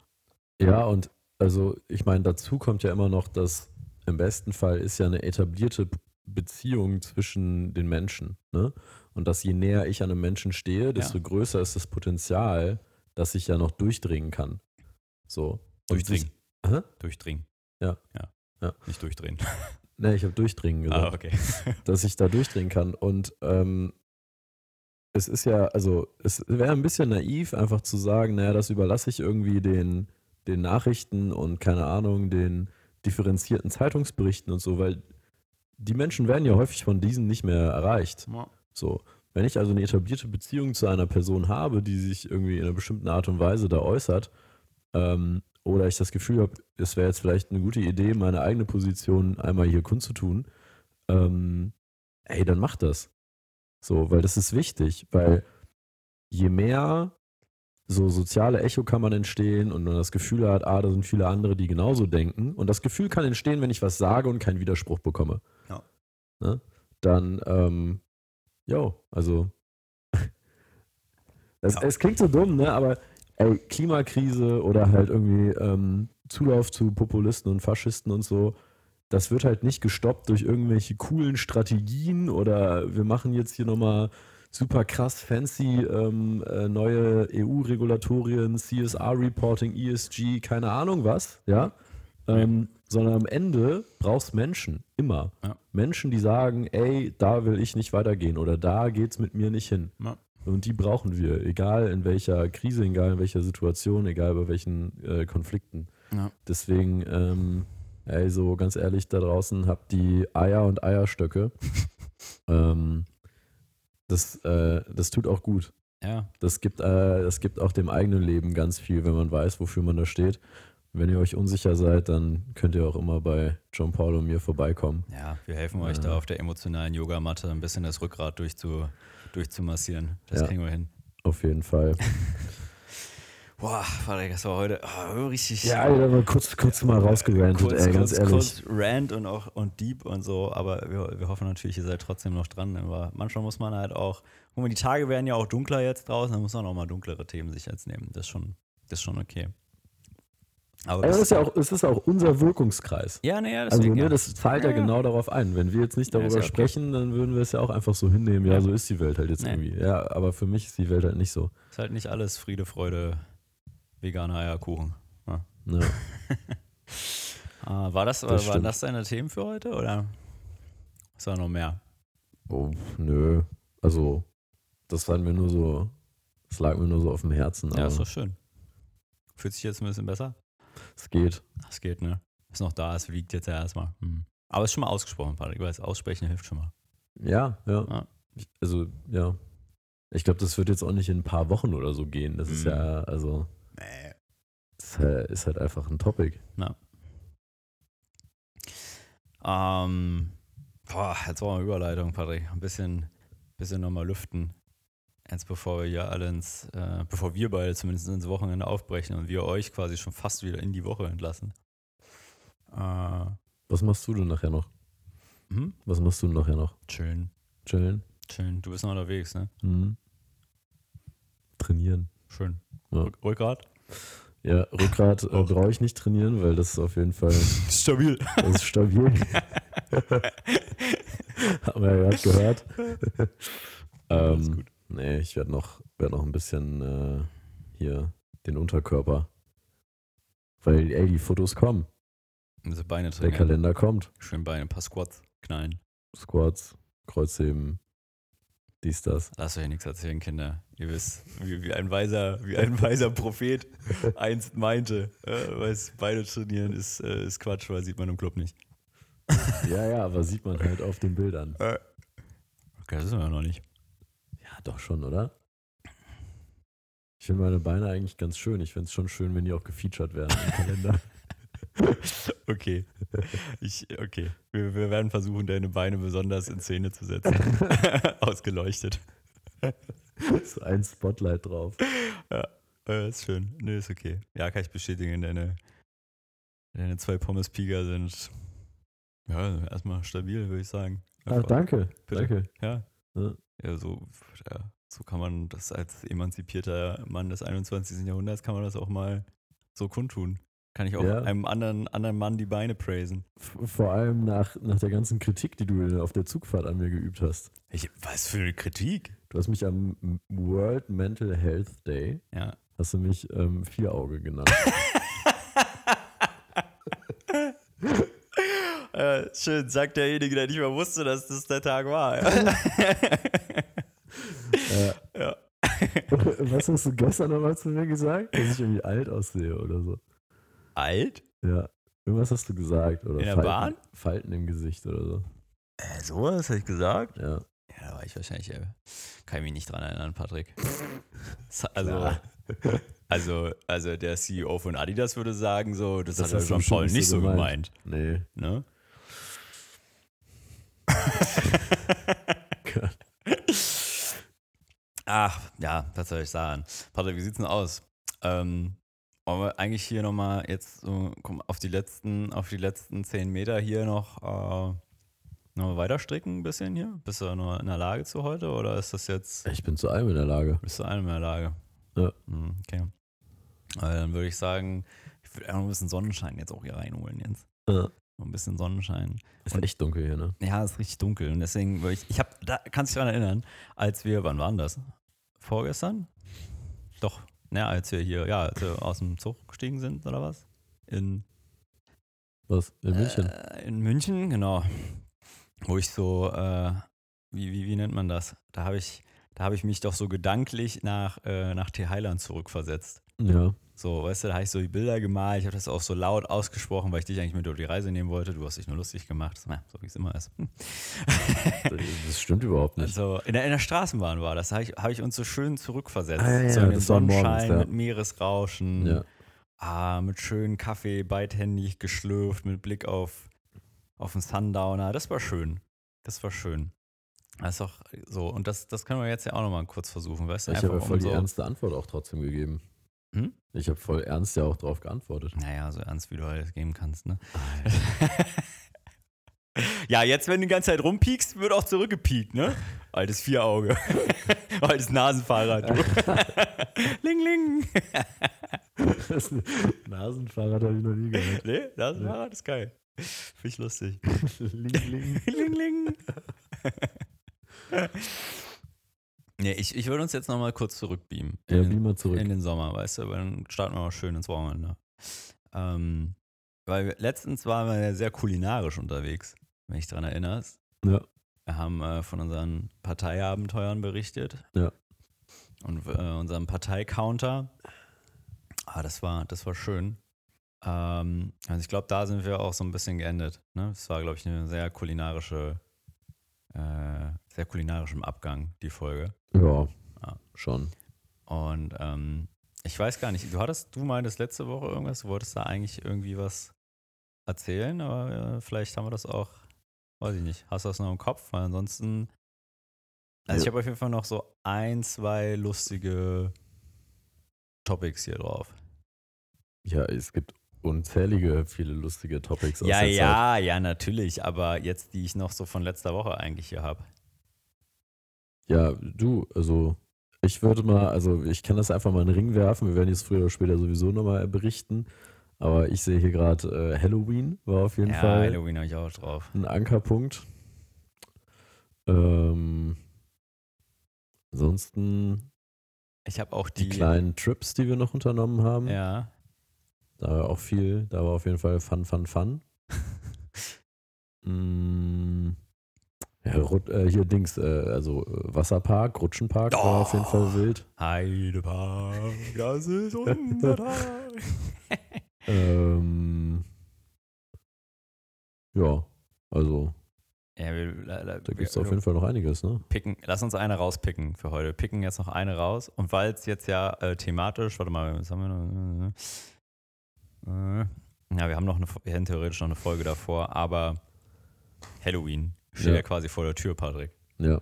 B: Ja, und also ich meine, dazu kommt ja immer noch, dass im besten Fall ist ja eine etablierte Beziehung zwischen den Menschen. Ne? Und dass je näher ich an einem Menschen stehe, desto größer ist das Potenzial, dass ich ja noch durchdringen kann. So.
A: Durchdringen. Durchdringen.
B: Ja.
A: Ja.
B: Ja.
A: Nicht durchdrehen.
B: Ne, ich habe durchdringen gesagt.
A: ah, okay.
B: dass ich da durchdrehen kann. Und ähm, es ist ja, also es wäre ein bisschen naiv, einfach zu sagen, naja, das überlasse ich irgendwie den, den Nachrichten und keine Ahnung, den differenzierten Zeitungsberichten und so, weil die Menschen werden ja häufig von diesen nicht mehr erreicht.
A: Ja.
B: So. Wenn ich also eine etablierte Beziehung zu einer Person habe, die sich irgendwie in einer bestimmten Art und Weise da äußert, ähm, oder ich das Gefühl habe, es wäre jetzt vielleicht eine gute Idee, meine eigene Position einmal hier kundzutun, ähm, ey, dann mach das. So, weil das ist wichtig, weil je mehr so soziale Echokammern entstehen und man das Gefühl hat, ah, da sind viele andere, die genauso denken. Und das Gefühl kann entstehen, wenn ich was sage und keinen Widerspruch bekomme.
A: Ja.
B: Ne? Dann, ähm, jo, also. es,
A: Ja.
B: es klingt so dumm, ne? Aber ey, Klimakrise oder halt irgendwie ähm, Zulauf zu Populisten und Faschisten und so, das wird halt nicht gestoppt durch irgendwelche coolen Strategien oder wir machen jetzt hier nochmal super krass fancy ähm, äh, neue EU-Regulatorien, CSR-Reporting, ESG, keine Ahnung was, ja. Ähm, sondern am Ende brauchst Menschen, immer.
A: Ja.
B: Menschen, die sagen, ey, da will ich nicht weitergehen oder da geht's mit mir nicht hin.
A: Ja.
B: Und die brauchen wir, egal in welcher Krise, egal in welcher Situation, egal bei welchen äh, Konflikten.
A: Ja.
B: Deswegen, ähm, ey, so ganz ehrlich, da draußen habt die Eier und Eierstöcke. ähm, das, äh, das tut auch gut.
A: Ja,
B: Das gibt, äh, das gibt auch dem eigenen Leben ganz viel, wenn man weiß, wofür man da steht. Wenn ihr euch unsicher seid, dann könnt ihr auch immer bei John Paul und mir vorbeikommen.
A: ja, wir helfen euch da auf der emotionalen Yogamatte ein bisschen das Rückgrat durchzu, durchzumassieren. Das
B: Ja.
A: kriegen wir hin.
B: Auf jeden Fall.
A: Boah, Frederik, das war heute oh, richtig.
B: Ja, Alter, mal kurz, kurz mal rausgerantet,
A: kurz,
B: ey, ganz
A: kurz,
B: ehrlich.
A: kurz Rant und auch und Deep und so, aber wir, wir hoffen natürlich, ihr seid trotzdem noch dran. Aber manchmal muss man halt auch, guck mal, die Tage werden ja auch dunkler jetzt draußen, dann muss man auch mal dunklere Themen sich jetzt nehmen. Das ist schon, das ist schon okay. Aber
B: das ist ja auch, es ist auch unser Wirkungskreis.
A: ja, nee, ja,
B: Also, ne,
A: ja.
B: das zahlt ja,
A: Ja, ja.
B: genau darauf ein. Wenn wir jetzt nicht
A: Ja,
B: darüber
A: ja okay.
B: sprechen, dann würden wir es ja auch einfach so hinnehmen. Ja,
A: Ja.
B: so ist die Welt halt jetzt
A: Nee.
B: irgendwie. Ja, aber für mich ist die Welt halt nicht so.
A: ist halt nicht alles Friede, Freude, veganer Eierkuchen.
B: Ja.
A: Ah, war das,
B: Das
A: waren das deine Themen für heute oder ist da noch mehr?
B: Oh, nö. Also, das war mir nur so, das lag mir nur so auf dem Herzen.
A: Ja, ist doch schön. Fühlt sich jetzt ein bisschen besser?
B: Es geht.
A: Das geht, ne? Ist noch da, es wiegt jetzt ja erstmal. Hm. Aber ist schon mal ausgesprochen, Patrick. Ich weiß, aussprechen hilft schon mal.
B: Ja, ja.
A: Ja.
B: Also, ja. Ich glaube, das wird jetzt auch nicht in ein paar Wochen oder so gehen. Das ist
A: Mhm.
B: ja, also,
A: Nee.
B: ist halt, ist halt einfach ein Topic.
A: Ähm, boah, jetzt war mal Überleitung, Patrick. Ein bisschen, bisschen nochmal lüften. Jetzt bevor wir alle ins, äh, bevor wir beide zumindest ins Wochenende aufbrechen und wir euch quasi schon fast wieder in die Woche entlassen. Äh,
B: Was machst du denn nachher noch?
A: hm?
B: Was machst du denn nachher noch?
A: Chillen,
B: Chillen?
A: chillen. Du bist noch unterwegs, ne?
B: Mhm. Trainieren.
A: Schön.
B: Ja.
A: Rück- Rückgrat?
B: Ja, Rückgrat äh,
A: Auch.
B: brauche ich nicht trainieren, weil das ist auf jeden Fall
A: Stabil.
B: das ist stabil. Haben wir ja gerade gehört.
A: Alles
B: ähm,
A: gut.
B: Nee, ich werde noch, werd noch ein bisschen äh, hier den Unterkörper. Weil, ey, die Fotos kommen.
A: Diese Beine
B: Der
A: trainieren.
B: Kalender kommt.
A: Schön Beine, ein paar Squats knallen.
B: Squats, Kreuzheben, dies, das.
A: Lasst euch nichts erzählen, Kinder. Ihr wisst, wie, wie, ein, weiser, wie ein weiser Prophet einst meinte, äh, weiß, Beine trainieren ist, äh, ist Quatsch, weil sieht man im Club nicht.
B: Ja, ja, aber sieht man halt auf den Bildern.
A: Okay, das wissen wir noch nicht.
B: Ja, doch schon, oder? Ich finde meine Beine eigentlich ganz schön. Ich finde es schon schön, wenn die auch gefeatured werden im Kalender.
A: Okay. Ich, okay. Wir, wir werden versuchen, deine Beine besonders in Szene zu setzen. Ausgeleuchtet.
B: so ein Spotlight drauf.
A: Äh, ist schön. Nö, ist okay. Ja, kann ich bestätigen, deine, deine zwei Pommes-Piger sind ja, erstmal stabil, würde ich sagen.
B: Ah, danke,
A: Bitte.
B: danke.
A: Ja.
B: Ja.
A: Ja, so, ja, so kann man das als emanzipierter Mann des 21. Jahrhunderts, kann man das auch mal so kundtun. Kann ich auch
B: Ja.
A: einem anderen, anderen Mann die Beine praisen.
B: Vor allem nach, nach der ganzen Kritik, die du auf der Zugfahrt an mir geübt hast.
A: Ich, was für eine Kritik?
B: Du hast mich am World Mental Health Day,
A: Ja.
B: hast du mich ähm, Vierauge genannt.
A: Äh, schön, sagt derjenige, der nicht mehr wusste, dass das der Tag war.
B: äh,
A: ja.
B: was hast du gestern nochmal zu mir gesagt? Dass ich irgendwie alt aussehe oder so.
A: Alt?
B: Ja. Irgendwas hast du gesagt. Oder
A: In der
B: Falten,
A: Bahn?
B: Falten im Gesicht oder so.
A: Äh, sowas habe ich gesagt?
B: Ja.
A: Ja, da war ich wahrscheinlich, äh, kann ich mich nicht dran erinnern, Patrick. Also. Also, also der CEO von Adidas würde sagen, so, das,
B: Das
A: hat Jean Paul
B: bestimmt
A: nicht so gemeint.
B: Nee.
A: Ne? Ach, ja, was soll ich sagen? Patrick, wie sieht's denn aus? Ähm, wollen wir eigentlich hier nochmal jetzt so, komm, auf die letzten, auf die letzten zehn Meter hier noch, äh, noch weiter stricken ein bisschen hier? Bist du noch in der Lage zu heute oder ist das jetzt,
B: Ich bin zu allem in der Lage.
A: bist du einem in der Lage?
B: Ja.
A: Hm, Okay. Aber dann würde ich sagen, ich würde einfach ein bisschen Sonnenschein jetzt auch hier reinholen, Jens.
B: Ja.
A: Ein bisschen Sonnenschein.
B: Ist
A: Und-
B: echt dunkel hier, ne?
A: Ja, es ist richtig dunkel. Und deswegen, würde ich, ich habe, da kannst du dich daran erinnern, als wir, wann waren das? Vorgestern? Doch, ne, als wir hier, ja, als wir aus dem Zug gestiegen sind, oder was? In,
B: Was? In München?
A: Äh, in München, genau. Wo ich so, äh, wie, wie, wie nennt man das? Da habe ich, da habe ich mich doch so gedanklich nach, äh, nach T. Heiland zurückversetzt.
B: ja.
A: So, weißt du, da habe ich so die Bilder gemalt, ich habe das auch so laut ausgesprochen, weil ich dich eigentlich mit auf die Reise nehmen wollte. Du hast dich nur lustig gemacht. Na, so wie es immer ist.
B: Das stimmt überhaupt nicht.
A: Also in der, in der Straßenbahn war das. Da habe ich, hab ich uns so schön zurückversetzt.
B: Ah, ja, ja,
A: in den
B: morgens,
A: Sonnenschein
B: ja.
A: mit Meeresrauschen.
B: Ja.
A: Ah, mit schönem Kaffee, beidhändig geschlürft, mit Blick auf, auf den Sundowner. Das war schön. Das war schön. Das ist doch so. Und das, das können wir jetzt ja auch nochmal kurz versuchen, weißt du?
B: Ich habe ja voll
A: um
B: die
A: so,
B: ernste Antwort auch trotzdem gegeben.
A: Hm?
B: Ich habe voll ernst ja auch drauf geantwortet.
A: Naja, so ernst, wie du halt geben kannst, ne? ja, jetzt, wenn du die ganze Zeit rumpiekst, wird auch zurückgepiekt, ne? Altes Vierauge. Altes Nasenfahrrad. Du. ling, ling.
B: Das Nasenfahrrad habe ich noch nie gehört.
A: nee, Nasenfahrrad ist geil. Finde ich lustig.
B: ling, ling.
A: ling, ling. Nee, ich, ich würde uns jetzt nochmal kurz zurückbeamen.
B: Ja,
A: In-
B: beam mal zurück.
A: In den Sommer, weißt du, weil dann starten wir mal schön ins Wochenende. Ähm, weil letztens waren wir ja sehr kulinarisch unterwegs, wenn ich daran erinnerst.
B: Ja.
A: Wir haben äh, von unseren Parteiabenteuern berichtet.
B: Ja.
A: Und äh, unserem Parteicounter. Ah, das war, das war schön. Ähm, also ich glaube, da sind wir auch so ein bisschen geendet. Ne? Das war, glaube ich, eine sehr kulinarische, äh, sehr kulinarischem Abgang, die Folge.
B: Ja,
A: Ja.
B: schon.
A: Und ähm, ich weiß gar nicht, du hattest, du meintest letzte Woche irgendwas, du wolltest da eigentlich irgendwie was erzählen, aber äh, vielleicht haben wir das auch, weiß ich nicht, hast du das noch im Kopf? Weil ansonsten, also ich
B: Ja.
A: habe auf jeden Fall noch so ein, zwei lustige Topics hier drauf.
B: Ja, es gibt unzählige, viele lustige Topics aus
A: Ja,
B: der Zeit.
A: ja, ja, natürlich, aber jetzt, die ich noch so von letzter Woche eigentlich hier habe.
B: Ja, du, also ich würde mal, also ich kann das einfach mal in den Ring werfen. Wir werden jetzt früher oder später sowieso nochmal berichten. Aber ich sehe hier gerade äh, Halloween war auf jeden
A: Ja,
B: Fall
A: Halloween habe ich auch drauf.
B: ein Ankerpunkt. Ähm, ansonsten
A: Ich habe auch
B: die,
A: die,
B: kleinen Trips, die wir noch unternommen haben.
A: ja,
B: Da war auch viel, da war auf jeden Fall Fun, Fun, Fun. mm, ja, Rut- äh, hier Dings, äh, also äh, Wasserpark, Rutschenpark war auf jeden Fall wild.
A: Heidepark, das ist unser Tag.
B: Ähm, ja, also
A: Ja, wir, da,
B: da gibt es auf jeden Fall noch einiges, ne?
A: picken, lass uns eine rauspicken für heute. Wir picken jetzt noch eine raus. Und weil es jetzt ja äh, thematisch, warte mal, was haben wir noch? Äh, ja, wir haben noch eine, wir hätten theoretisch noch eine Folge davor, aber Halloween steht ja,
B: Ja.
A: quasi vor der Tür, Patrick.
B: Ja,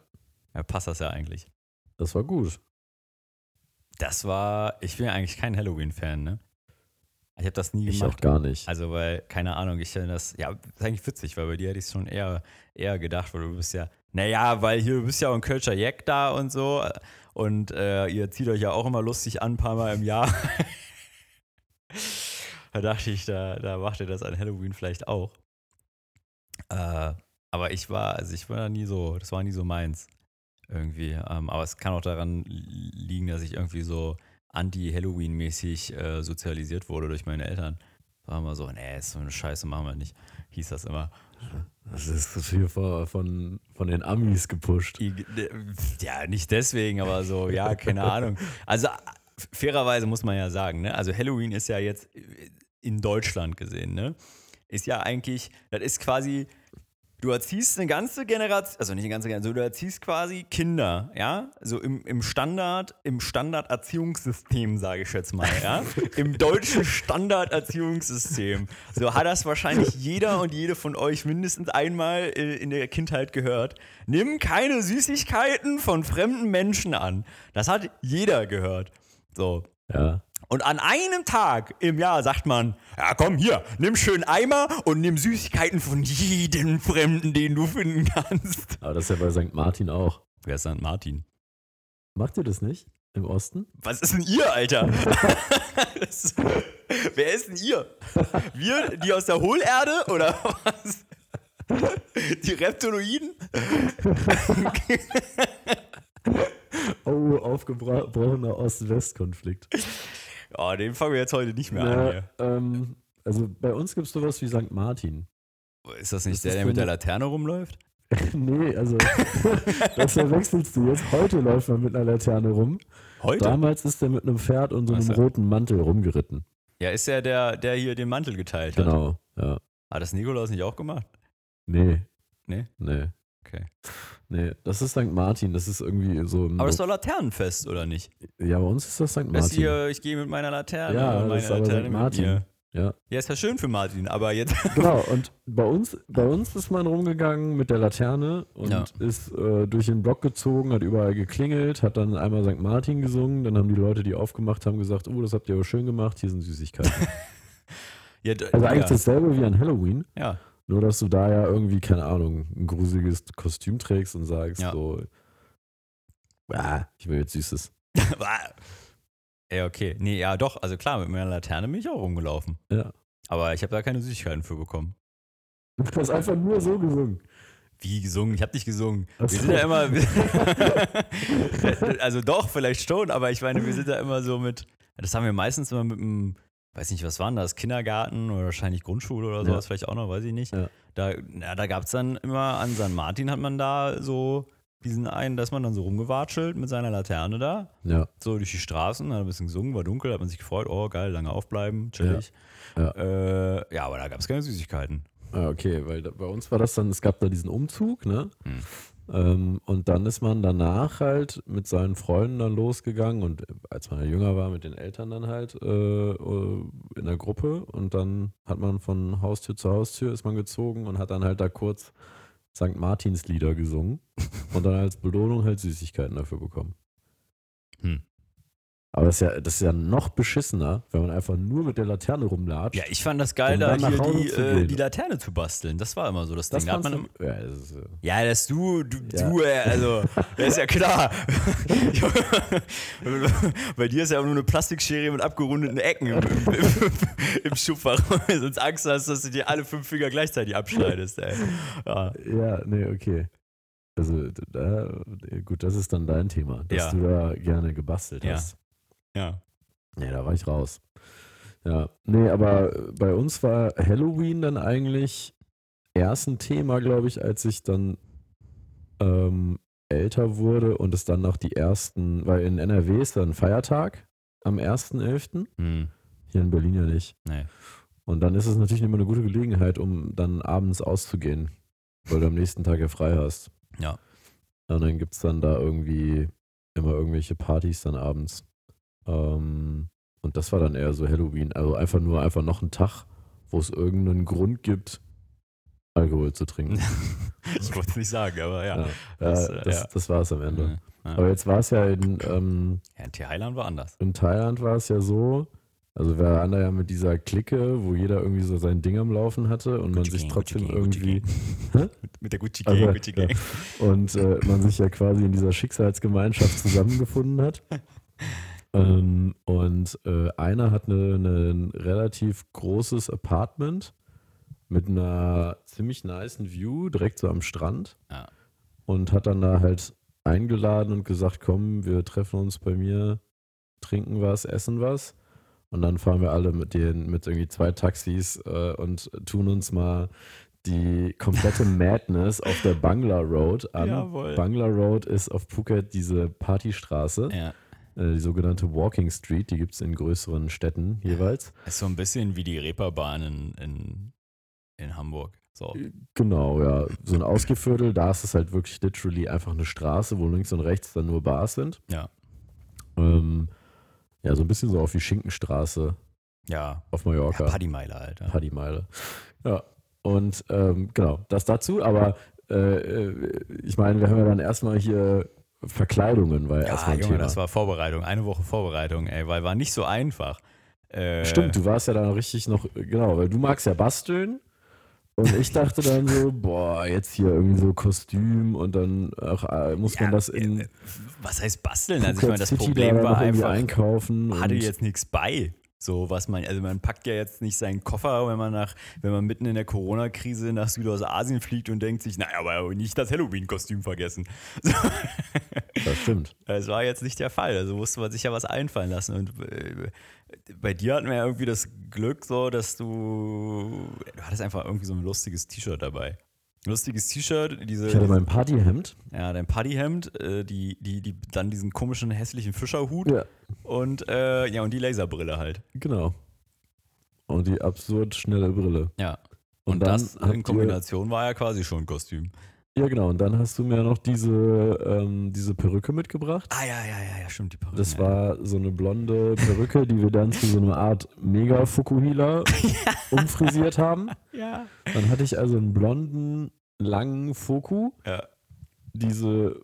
A: Ja, passt das ja eigentlich.
B: das war gut.
A: Das war, ich bin ja eigentlich kein Halloween-Fan, ne? Ich habe das nie
B: Ich
A: gemacht.
B: auch gar nicht.
A: Also, weil, keine Ahnung, ich finde das, ja, das ist eigentlich witzig, weil bei dir hätte ich es schon eher, eher gedacht, weil du bist ja, naja, weil hier, du bist ja auch ein Kölscher Jack da und so und äh, ihr zieht euch ja auch immer lustig an, ein paar Mal im Jahr. da dachte ich, da, da macht ihr das an Halloween vielleicht auch. Äh, aber ich war, also ich war da nie so, das war nie so meins irgendwie. Ähm, aber es kann auch daran liegen, dass ich irgendwie so anti-Halloween-mäßig äh, sozialisiert wurde durch meine Eltern. War immer so, nee, ist so eine Scheiße, machen wir nicht. Hieß das immer.
B: Das ist hier von, von, von den Amis gepusht.
A: Ja, nicht deswegen, aber so, ja, keine Ahnung. Also fairerweise muss man ja sagen, ne? Also Halloween ist ja jetzt in Deutschland gesehen, ne? Ist ja eigentlich, das ist quasi, du erziehst eine ganze Generation, also nicht eine ganze Generation, du erziehst quasi Kinder, ja, so im, im Standard, im Standarderziehungssystem, sage ich jetzt mal, ja, im deutschen Standarderziehungssystem. So hat das wahrscheinlich jeder und jede von euch mindestens einmal äh, in der Kindheit gehört. Nimm keine Süßigkeiten von fremden Menschen an. Das hat jeder gehört. So.
B: Ja.
A: Und an einem Tag im Jahr sagt man, ja komm hier, nimm schön Eimer und nimm Süßigkeiten von jedem Fremden, den du finden kannst.
B: Aber das ist ja bei St. Martin auch.
A: Wer ist St. Martin?
B: Macht ihr das nicht? Im Osten?
A: Was ist denn ihr, Alter? das, wer ist denn ihr? Wir, die aus der Hohlerde oder was? Die Reptiloiden?
B: Oh, aufgebrochener Ost-West-Konflikt.
A: Oh, den fangen wir jetzt heute nicht mehr
B: Na,
A: an. Hier.
B: ähm, also bei uns gibt es sowas wie St. Martin.
A: Ist das nicht
B: das
A: der, der
B: so
A: mit der Laterne rumläuft?
B: nee, also das verwechselst du jetzt. Heute läuft man mit einer Laterne rum.
A: Heute?
B: Damals ist er mit einem Pferd und so einem
A: Ach so.
B: roten Mantel rumgeritten.
A: Ja, ist ja der, der hier den Mantel geteilt hat.
B: Genau, ja.
A: Hat das Nikolaus nicht auch gemacht?
B: Nee.
A: Nee?
B: Nee.
A: Okay.
B: Nee, das ist St. Martin, das ist irgendwie so. im
A: Aber das ist doch Laternenfest, oder nicht?
B: ja, bei uns ist das St.
A: Das
B: Martin.
A: hier, ich gehe mit meiner Laterne.
B: Ja,
A: und
B: das
A: meine
B: ist aber
A: Laterne
B: St.
A: mit
B: Martin. Ja,
A: Ja, ist ja schön für Martin, aber jetzt.
B: genau. Und bei uns, bei uns ist man rumgegangen mit der Laterne und
A: Ja.
B: ist äh, durch den Block gezogen, hat überall geklingelt, hat dann einmal St. Martin gesungen. Dann haben die Leute, die aufgemacht haben, gesagt: Oh, das habt ihr aber schön gemacht, hier sind Süßigkeiten.
A: ja,
B: Also eigentlich
A: ja.
B: dasselbe wie an Halloween.
A: ja.
B: Nur, dass du da ja irgendwie, keine Ahnung, ein gruseliges Kostüm trägst und sagst
A: Ja.
B: so, ah, ich will jetzt Süßes.
A: ja, okay. Nee, ja, doch. Also klar, mit meiner Laterne bin ich auch rumgelaufen.
B: Ja.
A: Aber ich habe da keine Süßigkeiten für bekommen.
B: Du hast einfach nur so gesungen.
A: Wie gesungen? Ich habe nicht gesungen. Wir sind ja immer. also doch, vielleicht schon, aber ich meine, wir sind da immer so mit. Das haben wir meistens immer mit einem, weiß nicht, was waren das? Kindergarten oder wahrscheinlich Grundschule oder
B: Ja.
A: sowas, vielleicht auch noch, weiß ich nicht.
B: Ja.
A: Da, ja, da gab es dann immer an San Martin hat man da so diesen einen, dass man dann so rumgewatschelt mit seiner Laterne da,
B: Ja,
A: so durch die Straßen, hat ein bisschen gesungen, war dunkel, hat man sich gefreut, oh geil, lange aufbleiben, chillig.
B: Ja.
A: Äh, ja aber da gab es keine Süßigkeiten.
B: ah, okay, weil da, bei uns war das dann, es gab da diesen Umzug, ne?
A: Hm.
B: Ähm, und dann ist man danach halt mit seinen Freunden dann losgegangen und äh, als man jünger war, mit den Eltern dann halt äh, äh, in der Gruppe und dann hat man von Haustür zu Haustür ist man gezogen und hat dann halt da kurz St. Martins Lieder gesungen und dann als Belohnung halt Süßigkeiten dafür bekommen.
A: Hm.
B: Aber das ist, ja, das ist ja noch beschissener, wenn man einfach nur mit der Laterne rumlatscht.
A: Ja, ich fand das geil, da hier die, äh, die Laterne zu basteln. Das war immer so das,
B: das
A: Ding. Da hat man,
B: du, ja, das ist,
A: ja, dass du, du,
B: Ja.
A: du, äh, also, das ist ja klar. Bei dir ist ja auch nur eine Plastikschere mit abgerundeten Ecken im, im, im, Schubfach. Sonst Angst hast, dass du dir alle fünf Finger gleichzeitig abschneidest, ey. Ja.
B: Ja, nee, okay. Also, da, gut, das ist dann dein Thema, dass
A: Ja.
B: du da gerne gebastelt
A: Ja.
B: hast.
A: Ja.
B: Ja, da war ich raus. Ja, nee, aber bei uns war Halloween dann eigentlich erst ein Thema, glaube ich, als ich dann ähm, älter wurde und es dann noch die ersten, weil in NRW ist dann Feiertag am 1.11.,
A: Hm.
B: hier in Berlin ja nicht.
A: Nee.
B: Und dann ist es natürlich immer eine gute Gelegenheit, um dann abends auszugehen, weil du am nächsten Tag ja frei hast.
A: Ja.
B: Und dann gibt es dann da irgendwie immer irgendwelche Partys dann abends. Ähm, und das war dann eher so Halloween. Also einfach nur einfach noch ein Tag, wo es irgendeinen Grund gibt, Alkohol zu trinken.
A: ich wollte es nicht sagen, aber ja.
B: Ja,
A: das, äh,
B: das,
A: ja.
B: das war es am Ende.
A: Ja.
B: Aber jetzt war es ja in, ähm,
A: in Thailand war anders.
B: in Thailand war es ja so, also wir waren da ja mit dieser Clique, wo jeder irgendwie so sein Ding am Laufen hatte und man
A: Gucci
B: sich
A: Gang,
B: trotzdem
A: Gucci Gang, Gucci
B: irgendwie.
A: Mit der Gucci
B: Also,
A: Gang, Gucci
B: ja.
A: Gang.
B: und äh, man sich ja quasi in dieser Schicksalsgemeinschaft zusammengefunden hat. Ähm, und äh, einer hat eine, eine, ein relativ großes Apartment mit einer ziemlich niceen View direkt so am Strand
A: Ja.
B: und hat dann da halt eingeladen und gesagt, komm, wir treffen uns bei mir, trinken was, essen was. Und dann fahren wir alle mit den, mit irgendwie zwei Taxis äh, und tun uns mal die komplette Madness auf der Bangla Road an.
A: Jawohl.
B: Bangla Road ist auf Phuket diese Partystraße,
A: Ja.
B: Äh, die sogenannte Walking Street, die gibt es in größeren Städten jeweils.
A: Ist so ein bisschen wie die Reeperbahn in, in, in Hamburg. So.
B: Genau, ja. So ein Ausgeviertel, da ist es halt wirklich literally einfach eine Straße, wo links und rechts dann nur Bars sind.
A: Ja.
B: Ähm, ja, so ein bisschen so auf die Schinkenstraße
A: Ja.
B: auf
A: ja
B: Mallorca.
A: Paddymeile, Alter.
B: Paddymeile. Ja. Und ähm, genau, das dazu, aber äh, äh, ich meine, wir haben ja dann erstmal hier Verkleidungen, war ja, erstmal ein
A: Junge,
B: Thema.
A: das war Vorbereitung. Eine Woche Vorbereitung, ey, weil war nicht so einfach. Äh,
B: Stimmt, du warst ja dann richtig noch, genau, weil du magst ja basteln. Und ich dachte dann so, boah, jetzt hier irgendwie so Kostüm und dann ach, äh, muss man
A: Ja,
B: das in
A: äh, Was heißt basteln? Also ich meine, das
B: City
A: Problem war einfach,
B: einkaufen.
A: hatte jetzt nichts bei. So was man, also man packt ja jetzt nicht seinen Koffer, wenn man nach, wenn man mitten in der Corona-Krise nach Südostasien fliegt und denkt sich, naja, aber nicht das Halloween-Kostüm vergessen. So.
B: Das stimmt.
A: Das war jetzt nicht der Fall. Also musste man sich ja was einfallen lassen. Und äh, bei dir hatten wir ja irgendwie das Glück, so, dass du, du hattest einfach irgendwie so ein lustiges T-Shirt dabei. Lustiges T-Shirt, diese,
B: Ich hatte mein Partyhemd.
A: ja, dein Paddyhemd, äh, die, die, die, dann diesen komischen hässlichen Fischerhut
B: Ja,
A: und äh, ja und die Laserbrille halt.
B: genau. Und die absurd schnelle Brille.
A: Ja.
B: Und,
A: Und, das in Kombination war ja quasi schon ein Kostüm.
B: Ja, genau. Und dann hast du mir noch diese, ähm, diese Perücke mitgebracht.
A: Ah ja, ja, ja, ja, stimmt, die Perücke.
B: Das
A: ja.
B: war so eine blonde Perücke, die wir dann zu so einer Art Mega-Fukuhila umfrisiert haben.
A: Ja.
B: Dann hatte ich also einen blonden, langen Foku,
A: Ja.
B: diese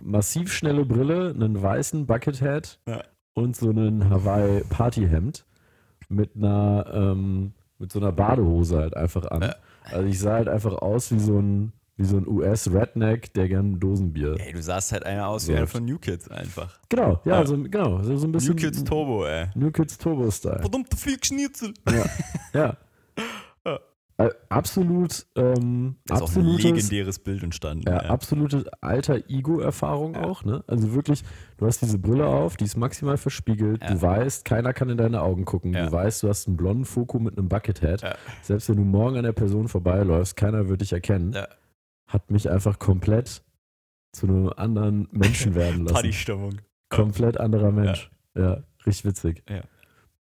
B: massiv schnelle Brille, einen weißen Buckethead
A: Ja.
B: und so einen Hawaii-Partyhemd mit einer, ähm, mit so einer Badehose halt einfach an.
A: Ja.
B: Also ich sah halt einfach aus wie so ein, wie so ein US-Redneck, der gern Dosenbier.
A: Ey, du sahst halt einer aus wie einer von New Kids einfach.
B: Genau, ja,
A: Ja.
B: so, genau, so, so ein bisschen
A: New Kids Turbo, ey.
B: New Kids Turbo-Style.
A: Verdammte Fickschnitzel.
B: Ja.
A: Ja.
B: Äh, Absolut, ähm,
A: Da ist auch ein legendäres Bild entstanden.
B: ja,
A: Ja,
B: absolute alter Ego-Erfahrung auch, ne? Also wirklich, du hast diese Brille auf, die ist maximal verspiegelt,
A: Ja.
B: du weißt, keiner kann in deine Augen gucken,
A: Ja.
B: du weißt, du hast einen blonden Foku mit einem Buckethead.
A: Ja.
B: Selbst wenn du morgen an der Person vorbeiläufst, keiner wird dich erkennen.
A: Ja.
B: Hat mich einfach komplett zu einem anderen Menschen werden lassen.
A: Partystimmung.
B: Komplett anderer Mensch. Ja, richtig witzig.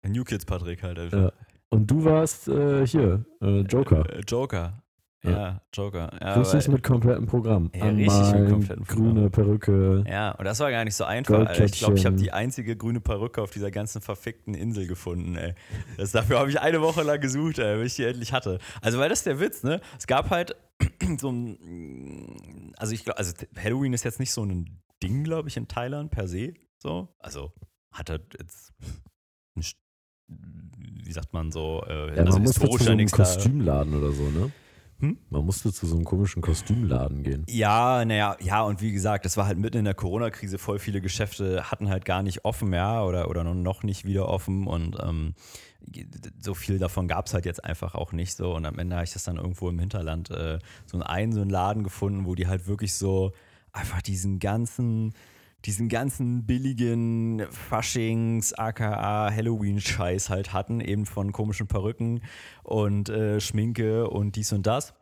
A: New Kids Patrick halt einfach.
B: Ja. Und du warst äh, hier, äh, Joker.
A: Äh, Joker.
B: Ja.
A: Ja, Joker. Ja,
B: Richtig mit komplettem Programm.
A: Ja, richtig mit komplettem Programm.
B: grüne Perücke.
A: Ja, und das war gar nicht so einfach. Alter. Ich glaube, ich habe die einzige grüne Perücke auf dieser ganzen verfickten Insel gefunden, ey. Das, dafür habe ich eine Woche lang gesucht, ey, bis ich die endlich hatte. Also, weil das ist der Witz, ne? Es gab halt so ein. Also, ich glaube, also Halloween ist jetzt nicht so ein Ding, glaube ich, in Thailand per se. So. Also, hat er jetzt. ein St- Wie sagt man so? Äh,
B: Ja,
A: also
B: man musste zu so einem. Kostümladen oder so, ne?
A: Hm?
B: Man musste zu so einem komischen Kostümladen gehen.
A: Ja, naja, ja, und wie gesagt, das war halt mitten in der Corona-Krise, voll viele Geschäfte hatten halt gar nicht offen, ja, oder, oder noch nicht wieder offen und ähm, so viel davon gab es halt jetzt einfach auch nicht so. Und am Ende habe ich das dann irgendwo im Hinterland äh, so einen, so einen Laden gefunden, wo die halt wirklich so einfach diesen ganzen, diesen ganzen billigen Faschings, aka Halloween-Scheiß halt hatten, eben von komischen Perücken und äh, Schminke und dies und das.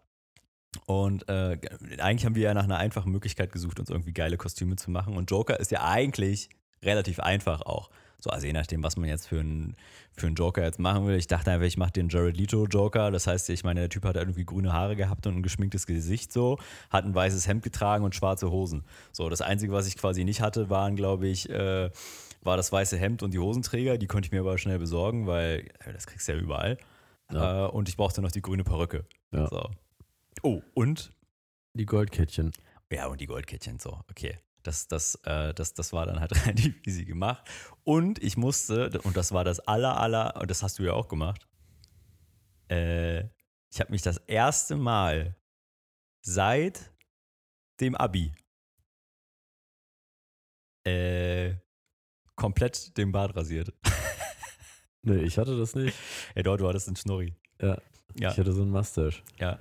A: Und äh, eigentlich haben wir ja nach einer einfachen Möglichkeit gesucht, uns irgendwie geile Kostüme zu machen. Und Joker ist ja eigentlich relativ einfach auch. So, also je nachdem, was man jetzt für einen für einen Joker jetzt machen will. Ich dachte einfach, ich mache den Jared Leto Joker. Das heißt, ich meine, der Typ hat irgendwie grüne Haare gehabt und ein geschminktes Gesicht so, hat ein weißes Hemd getragen und schwarze Hosen. So, das Einzige, was ich quasi nicht hatte, waren, glaube ich, äh, war das weiße Hemd und die Hosenträger. Die konnte ich mir aber schnell besorgen, weil äh, das kriegst du ja überall.
B: Ja.
A: Äh, und ich brauchte noch die grüne Perücke.
B: Ja.
A: So. Oh, und
B: Die Goldkettchen.
A: ja, und die Goldkettchen, so, okay. Das, das, äh, das, das war dann halt relativ easy gemacht. Und ich musste, und das war das aller, aller, und das hast du ja auch gemacht, äh, ich habe mich das erste Mal seit dem Abi äh, komplett den Bart rasiert.
B: Nee, ich hatte das nicht.
A: Ey, dort war das ein Schnurri.
B: Ja.
A: Ja.
B: Ich hatte so einen Mustache.
A: Ja.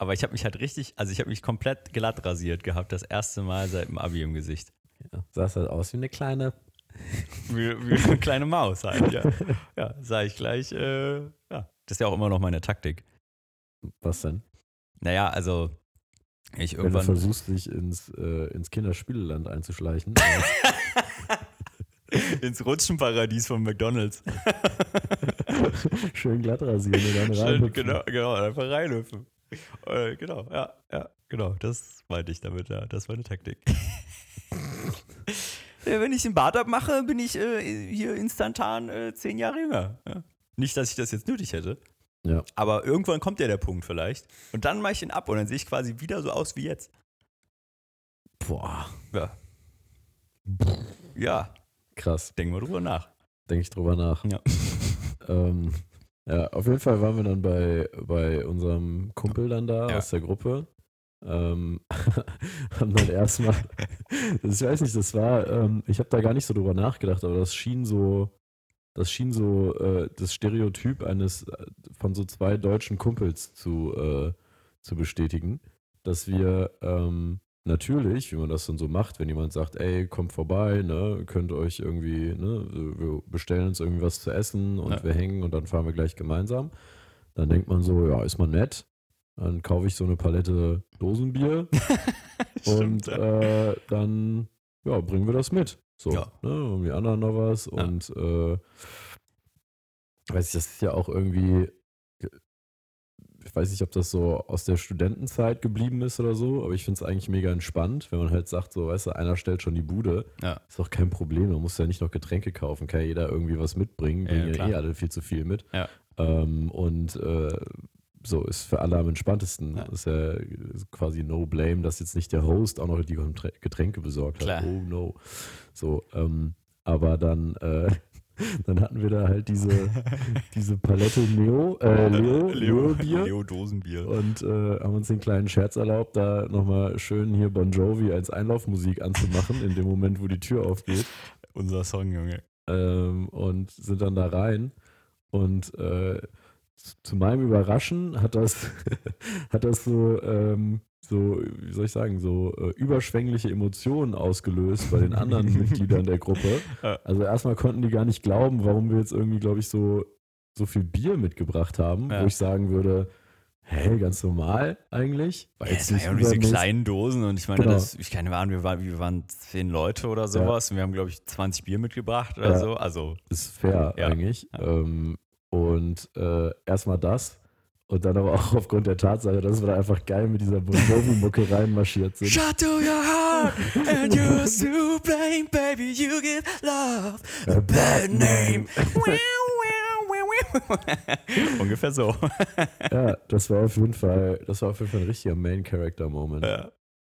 A: Aber ich habe mich halt richtig, also ich habe mich komplett glatt rasiert gehabt, das erste Mal seit dem Abi im Gesicht.
B: Ja. Sah halt aus wie eine kleine.
A: Wie, wie eine kleine Maus halt, ja. Ja, sah ich gleich, äh, ja. Das ist ja auch immer noch meine Taktik.
B: Was denn?
A: Naja, also ich
B: Wenn du
A: irgendwann.
B: versuchst, dich ins, äh, ins Kinderspieleland einzuschleichen.
A: ins Rutschenparadies von McDonalds.
B: Schön glatt rasieren und dann reinhüpfen.
A: genau, genau, einfach reinhüpfen. Äh, genau, ja, ja, genau. Das meinte ich damit, ja. Das war eine Taktik. ja, wenn ich den Bart abmache, bin ich äh, hier instantan äh, zehn Jahre jünger. Ja. Nicht, dass ich das jetzt nötig hätte.
B: Ja.
A: Aber irgendwann kommt ja der Punkt vielleicht. Und dann mache ich ihn ab und dann sehe ich quasi wieder so aus wie jetzt.
B: Boah,
A: Ja. Ja,
B: krass.
A: denken wir drüber nach.
B: Denke ich drüber nach.
A: Ja.
B: Ähm, ja, auf jeden Fall waren wir dann bei, bei unserem Kumpel dann da
A: Ja.
B: aus der Gruppe. Ähm, haben dann erstmal, ich weiß nicht, das war, ähm, ich habe da gar nicht so drüber nachgedacht, aber das schien so, das schien so äh, das Stereotyp eines äh, von so zwei deutschen Kumpels zu, äh, zu bestätigen, dass wir ähm, natürlich, wie man das dann so macht, wenn jemand sagt, ey, kommt vorbei, ne, könnt euch irgendwie, ne, wir bestellen uns irgendwie was zu essen und
A: Ja.
B: wir hängen und dann fahren wir gleich gemeinsam. Dann denkt man so, ja, ist man nett. Dann kaufe ich so eine Palette Dosenbier und äh, dann ja, bringen wir das mit. So,
A: Ja.
B: ne, und die anderen noch was und äh, weiß ich, das ist ja auch irgendwie, ich weiß nicht, ob das so aus der Studentenzeit geblieben ist oder so, aber ich finde es eigentlich mega entspannt, wenn man halt sagt, so, weißt du, einer stellt schon die Bude,
A: Ja.
B: ist doch kein Problem, man muss ja nicht noch Getränke kaufen, kann ja jeder irgendwie was mitbringen, bringen
A: ja,
B: ja, eh alle viel zu viel mit.
A: Ja.
B: Ähm, und äh, so ist für alle am entspanntesten.
A: Ja.
B: Ist ja quasi no blame, dass jetzt nicht der Host auch noch die Geträ- Getränke besorgt
A: Klar.
B: hat. Oh no. So, ähm, aber dann, äh, dann hatten wir da halt diese, diese Palette Neo, äh, Leo, Leo, Bier.
A: Leo Dosenbier.
B: Und äh, haben uns den kleinen Scherz erlaubt, da nochmal schön hier Bon Jovi als Einlaufmusik anzumachen, in dem Moment, wo die Tür aufgeht.
A: Unser Song, Junge.
B: Ähm, und sind dann da rein. Und äh, zu meinem Überraschen hat das, hat das so, ähm, so, wie soll ich sagen, so äh, überschwängliche Emotionen ausgelöst bei den anderen Mitgliedern der Gruppe.
A: Ja.
B: Also erstmal konnten die gar nicht glauben, warum wir jetzt irgendwie, glaube ich, so, so viel Bier mitgebracht haben,
A: Ja.
B: wo ich sagen würde, hä, ganz normal eigentlich. War
A: Ja, es war ja diese kleinen Dosen und ich meine,
B: Genau.
A: das, ich keine Ahnung, wir waren, wir waren zehn Leute oder sowas und wir haben, glaube ich, 20 Bier mitgebracht oder
B: Ja.
A: so. Also,
B: ist fair
A: Ja.
B: eigentlich.
A: Ja.
B: Ähm, und äh, erstmal das und dann aber auch aufgrund der Tatsache, dass wir da einfach geil mit dieser Bon Jovi-Mucke reinmarschiert sind.
A: Shut to your heart and you're to blame, baby, you give love a bad name. Ungefähr so.
B: ja, das war auf jeden Fall, das war auf jeden Fall ein richtiger Main-Character-Moment.
A: Ja.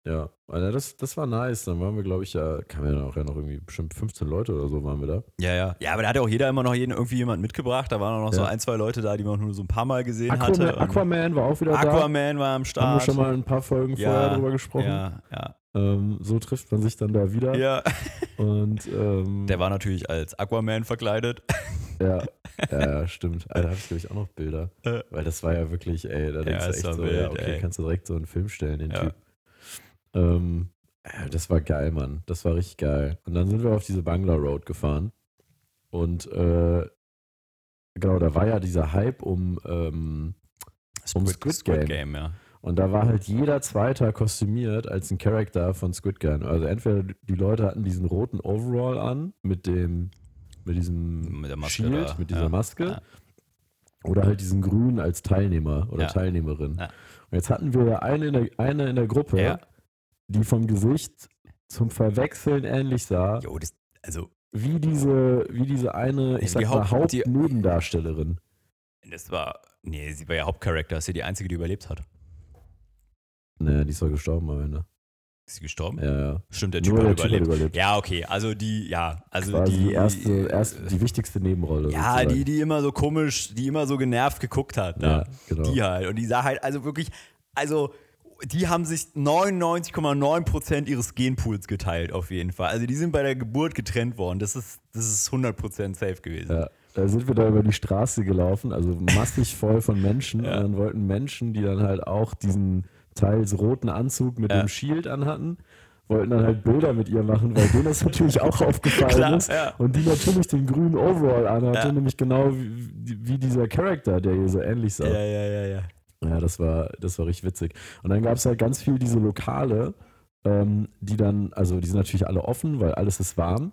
B: Ja, also das, das war nice. Dann waren wir, glaube ich, ja, kamen ja dann auch ja noch irgendwie bestimmt 15 Leute oder so waren wir da.
A: Ja, ja. Ja, aber da hat ja auch jeder immer noch jeden, irgendwie jemand mitgebracht. Da waren auch noch so
B: Ja.
A: ein, zwei Leute da, die man nur so ein paar Mal gesehen
B: Aquaman,
A: hatte.
B: Aquaman war auch wieder
A: Aquaman war am
B: da.
A: Start.
B: Haben wir schon mal ein paar Folgen
A: Ja,
B: vorher drüber gesprochen.
A: Ja, ja.
B: Ähm, so trifft man sich dann da wieder.
A: ja.
B: Und ähm,
A: Der war natürlich als Aquaman verkleidet.
B: Ja, ja, stimmt. Da habe ich, glaube ich, auch noch Bilder.
A: Äh.
B: Weil das war ja wirklich, ey, da denkst
A: Ja,
B: du echt so,
A: wild,
B: ja, okay,
A: ey.
B: kannst du direkt so einen Film stellen, den
A: Ja.
B: Typ. Ähm, ja, das war geil, Mann. Das war richtig geil. Und dann sind wir auf diese Bangla Road gefahren. Und äh, genau, da war ja dieser Hype um, ähm, Um Squid Game.
A: ja.
B: und da war halt jeder Zweiter kostümiert als ein Charakter von Squid Game. Also entweder die Leute hatten diesen roten Overall an mit dem, mit diesem
A: Mit Maske
B: Shield,
A: da,
B: mit dieser
A: ja.
B: Maske.
A: Ja.
B: Oder halt diesen Grün als Teilnehmer oder. Teilnehmerin. Und jetzt hatten wir eine in der, eine in der Gruppe. Die vom Gesicht zum Verwechseln ähnlich sah,
A: Jo, das, also,
B: wie diese, wie diese eine, ich
A: Also
B: sag mal,
A: Haupt- die-
B: Hauptnebendarstellerin.
A: das war, nee, sie war ja Hauptcharakter, ist ja die einzige, die überlebt hat.
B: Naja, die ist doch gestorben am Ende.
A: Ist sie gestorben?
B: Ja, ja.
A: Stimmt, der Typ
B: Nur
A: hat
B: der Typ
A: überlebt.
B: überlebt.
A: Ja, okay, also die, ja, also
B: Quasi
A: die,
B: die erste, erste, die wichtigste Nebenrolle.
A: ja,
B: sozusagen.
A: die, die immer so komisch, die immer so genervt geguckt hat.
B: Ja,
A: ne?
B: genau.
A: Die halt. Und die sah halt, also wirklich, also die haben sich 99,9% ihres Genpools geteilt, auf jeden Fall. Also die sind bei der Geburt getrennt worden. Das ist, das ist 100% safe gewesen.
B: Ja, da sind wir da über die Straße gelaufen, also massig voll von Menschen.
A: Ja.
B: Und dann wollten Menschen, die dann halt auch diesen teils roten Anzug mit
A: Ja.
B: dem Shield anhatten, wollten dann halt Bilder mit ihr machen, weil denen das natürlich auch aufgefallen
A: Klar,
B: ist.
A: ja.
B: Und die natürlich den grünen Overall anhatte, nämlich genau wie, wie dieser Charakter, der ihr so ähnlich sah.
A: Ja, ja, ja, ja.
B: Ja, das war, das war richtig witzig. Und dann gab es halt ganz viel diese Lokale, ähm, die dann, also die sind natürlich alle offen, weil alles ist warm.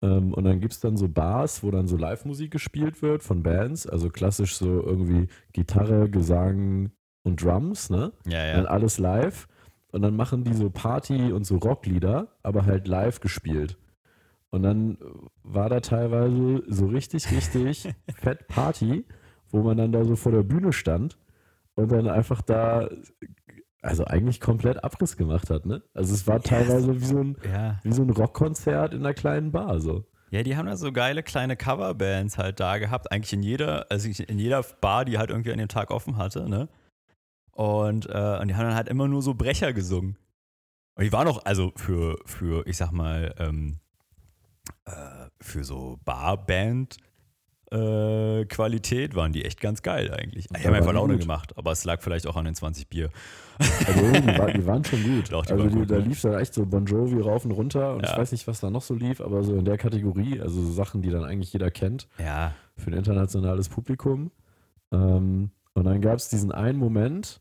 B: Ähm, und dann gibt es dann so Bars, wo dann so Live-Musik gespielt wird von Bands, also klassisch so irgendwie Gitarre, Gesang und Drums, ne?
A: Ja,
B: Dann
A: ja.
B: alles live. Und dann machen die so Party- und so Rocklieder, aber halt live gespielt. Und dann war da teilweise so richtig, richtig fett Party, wo man dann da so vor der Bühne stand und dann einfach da, also eigentlich komplett Abriss gemacht hat, ne? Also es war teilweise wie so ein,
A: Ja.
B: wie so ein Rockkonzert in einer kleinen Bar, so.
A: Ja, die haben da so geile kleine Coverbands halt da gehabt. Eigentlich in jeder, also in jeder Bar, die halt irgendwie an dem Tag offen hatte, ne? Und, äh, und die haben dann halt immer nur so Brecher gesungen. Und die waren auch, also für, für ich sag mal, ähm, äh, für so Barband äh, Qualität waren die echt ganz geil eigentlich. Die haben einfach Laune
B: gut.
A: gemacht, aber es lag vielleicht auch an den 20 Bier.
B: Also die, war, die waren schon gut.
A: Doch, die
B: also die,
A: gut,
B: da
A: ne?
B: lief dann echt so Bon Jovi rauf und runter und
A: Ja.
B: ich weiß nicht, was da noch so lief, aber so in der Kategorie, also so Sachen, die dann eigentlich jeder kennt.
A: Ja,
B: für ein internationales Publikum. Ähm, und dann gab es diesen einen Moment,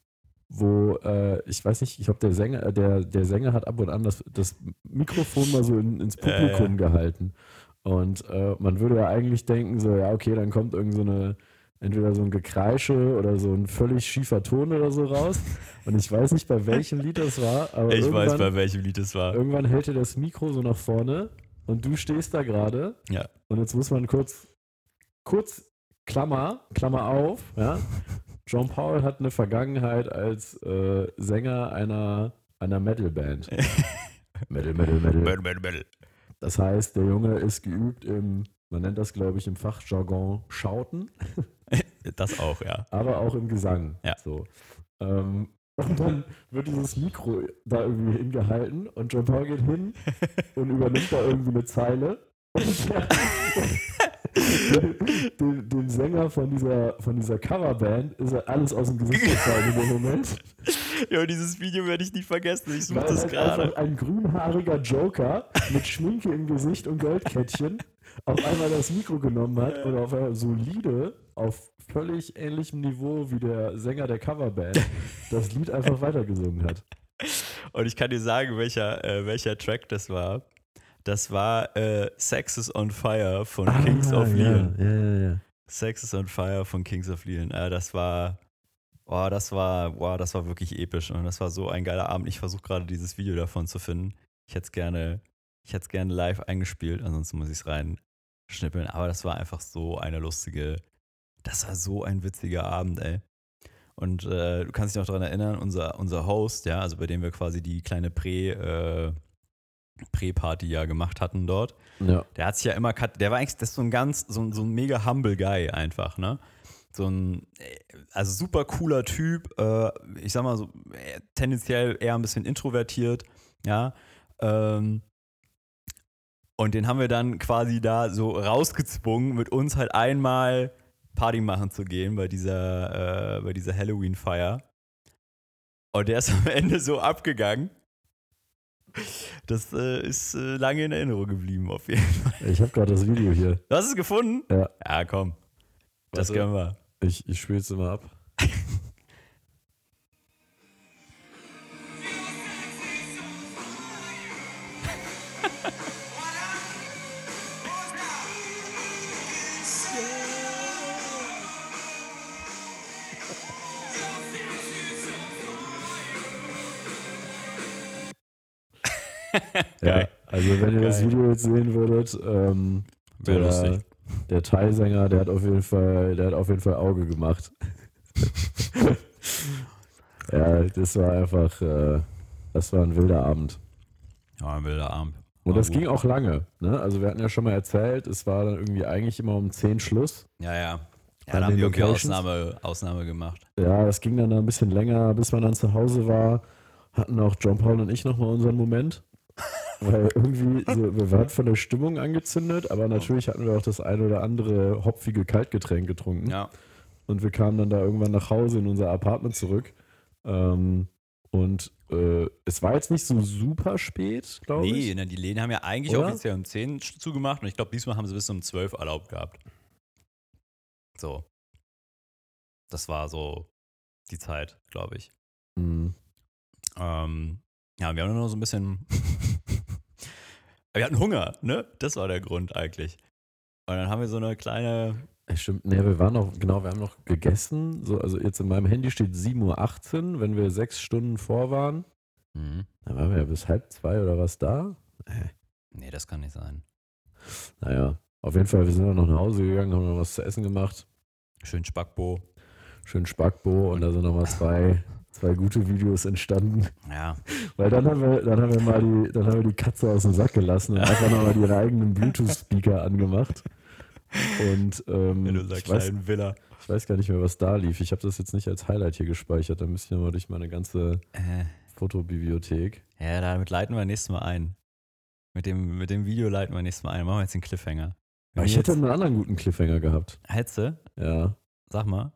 B: wo äh, ich weiß nicht, ich glaube, der Sänger, äh, der, der Sänger hat ab und an das, das Mikrofon mal so in, ins. Publikum gehalten. Und äh, man würde ja eigentlich denken, so, ja, okay, dann kommt irgend so eine, entweder so ein Gekreische oder so ein völlig schiefer Ton oder so raus. Und ich weiß nicht, bei welchem Lied das war, aber
A: ich weiß, bei welchem Lied es war.
B: irgendwann hält er das Mikro so nach vorne und du stehst da gerade
A: Ja.
B: und jetzt muss man kurz, kurz Klammer, Klammer auf, ja. John Paul hat eine Vergangenheit als äh, Sänger einer, einer Metal-Band. Metal, Metal, Metal.
A: Battle, battle, battle.
B: Das heißt, der Junge ist geübt im, man nennt das, glaube ich, im Fachjargon Schauten,
A: Das auch, ja.
B: aber auch im Gesang.
A: Ja.
B: So. Ähm, und dann wird dieses Mikro da irgendwie hingehalten und John Paul geht hin und übernimmt da irgendwie eine Zeile. Der, dem, dem Sänger von dieser, von dieser Coverband ist er alles aus dem Gesicht gefallen in dem Moment.
A: Ja, dieses Video werde ich nicht vergessen. Ich suche das gerade.
B: ein grünhaariger Joker mit Schminke im Gesicht und Goldkettchen auf einmal das Mikro genommen hat und auf einmal solide, auf völlig ähnlichem Niveau wie der Sänger der Coverband, das Lied einfach weitergesungen hat.
A: Und ich kann dir sagen, welcher, äh, welcher Track das war. Das war äh, Sex is on Fire von Kings of Leon.
B: Ah, Ja, ja, ja.
A: Sex is on Fire von Kings of Leon. Äh, das war, oh, das war, wow, das war wirklich episch und das war so ein geiler Abend. Ich versuche gerade dieses Video davon zu finden. Ich hätte es gerne, ich hätte es gerne live eingespielt, ansonsten muss ich es reinschnippeln. Aber das war einfach so eine lustige, das war so ein witziger Abend, ey. Und äh, du kannst dich noch daran erinnern, unser, unser Host, ja, also bei dem wir quasi die kleine Prä, äh, Prä-Party ja gemacht hatten dort,
B: ja.
A: der hat sich ja immer, der war eigentlich, das ist so ein ganz, so ein, so ein mega humble Guy einfach, ne? So ein, also super cooler Typ, äh, ich sag mal so, äh, tendenziell eher ein bisschen introvertiert, ja. Ähm, und den haben wir dann quasi da so rausgezwungen, mit uns halt einmal Party machen zu gehen bei dieser, äh, bei dieser Halloween-Feier. Und der ist am Ende so abgegangen. Das äh, ist äh, lange in Erinnerung geblieben, auf jeden Fall.
B: Ich habe gerade das Video hier.
A: Du hast es gefunden?
B: Ja.
A: Ja, komm. Das
B: Warte.
A: können wir.
B: Ich, ich spiele es immer ab. Ja, also wenn ihr das. Video jetzt sehen würdet, ähm,
A: Wäre
B: der,
A: lustig.
B: der Thai-Sänger, der hat auf jeden Fall, der hat auf jeden Fall Auge gemacht. ja, das war einfach, äh, das war ein wilder Abend.
A: Ja, ein wilder Abend.
B: Und das ging auch lange. Ne? Also wir hatten ja schon mal erzählt, es war dann irgendwie eigentlich immer um 10 Schluss.
A: Ja, ja. Ja, da haben die irgendwie? Ausnahme, Ausnahme gemacht.
B: Ja, das ging dann ein bisschen länger, bis man dann zu Hause war. Hatten auch John Paul und ich nochmal unseren Moment. Weil irgendwie, so, wir waren von der Stimmung angezündet, aber natürlich hatten wir auch das ein oder andere hopfige Kaltgetränk getrunken.
A: Ja.
B: Und wir kamen dann da irgendwann nach Hause in unser Apartment zurück. Ähm, und äh, es war jetzt nicht so super spät, glaube
A: Nee,
B: ich.
A: ne, die Läden haben ja eigentlich
B: Oder?
A: offiziell um 10 sch- zugemacht und ich glaube, diesmal haben sie bis um 12 erlaubt gehabt. So. Das war so die Zeit, glaube ich.
B: Mhm.
A: Ähm, ja, wir haben nur noch so ein bisschen. wir hatten Hunger, ne? Das war der Grund eigentlich. Und dann haben wir so eine kleine,
B: stimmt, nee, wir waren noch, genau, wir haben noch gegessen. So, also jetzt in meinem Handy steht 7.18 Uhr, wenn wir sechs Stunden vor waren.
A: Mhm.
B: Dann waren wir ja bis halb zwei oder was da.
A: Nee, das kann nicht sein.
B: Naja, auf jeden Fall, wir sind dann noch nach Hause gegangen, haben noch was zu essen gemacht.
A: Schön Spackbo.
B: Schön Spackbo und da sind nochmal zwei, zwei gute Videos entstanden.
A: Ja.
B: Weil dann haben wir, dann haben wir mal die, dann haben wir die Katze aus dem Sack gelassen und einfach nochmal ihre eigenen Bluetooth-Speaker angemacht. Und ähm,
A: In unserer
B: ich, weiß,
A: kleinen Villa.
B: ich weiß gar nicht mehr, was da lief. Ich habe das jetzt nicht als Highlight hier gespeichert. Da müsste ich nochmal durch meine ganze
A: Äh,
B: Fotobibliothek.
A: ja, damit leiten wir nächstes Mal ein. Mit dem, mit dem Video leiten wir nächstes Mal ein. Machen wir jetzt den Cliffhanger. Wenn
B: Aber ich hätte einen anderen guten Cliffhanger gehabt.
A: Hetze,
B: Ja.
A: sag mal.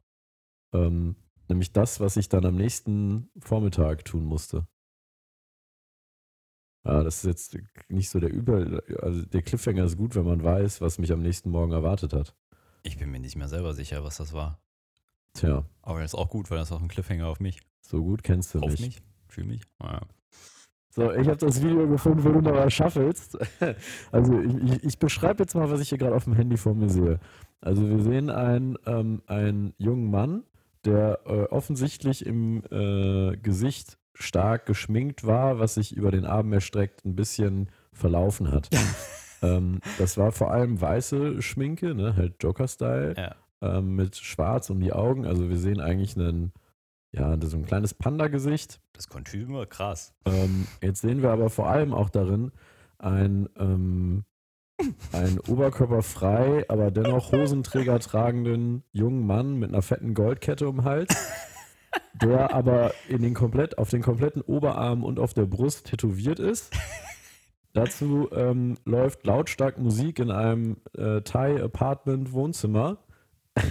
B: Ähm, nämlich das, was ich dann am nächsten Vormittag tun musste. Ja, das ist jetzt nicht so der Über... Also der Cliffhanger ist gut, wenn man weiß, was mich am nächsten Morgen erwartet hat.
A: Ich bin mir nicht mehr selber sicher, was das war.
B: Tja,
A: Aber das ist auch gut, weil das ist auch ein Cliffhanger auf mich.
B: so gut kennst du
A: auf
B: mich.
A: mich? Für mich? Ja.
B: So, ich habe das Video gefunden, wo du noch was schaffelst. Also ich, ich, ich beschreibe jetzt mal, was ich hier gerade auf dem Handy vor mir sehe. Also wir sehen einen, ähm, einen jungen Mann, der äh, offensichtlich im äh, Gesicht stark geschminkt war, was sich über den Arm erstreckt ein bisschen verlaufen hat. ähm, das war vor allem weiße Schminke, ne, halt Joker-Style,
A: Ja.
B: ähm, mit Schwarz um die Augen. Also wir sehen eigentlich einen, ja, so ein kleines Panda-Gesicht.
A: Das Kostüm, krass.
B: Ähm, jetzt sehen wir aber vor allem auch darin ein, ähm, ein oberkörperfrei, aber dennoch Hosenträger tragenden jungen Mann mit einer fetten Goldkette um den Hals, der aber in den komplett, auf den kompletten Oberarm und auf der Brust tätowiert ist. Dazu ähm, läuft lautstark Musik in einem äh, Thai-Apartment-Wohnzimmer.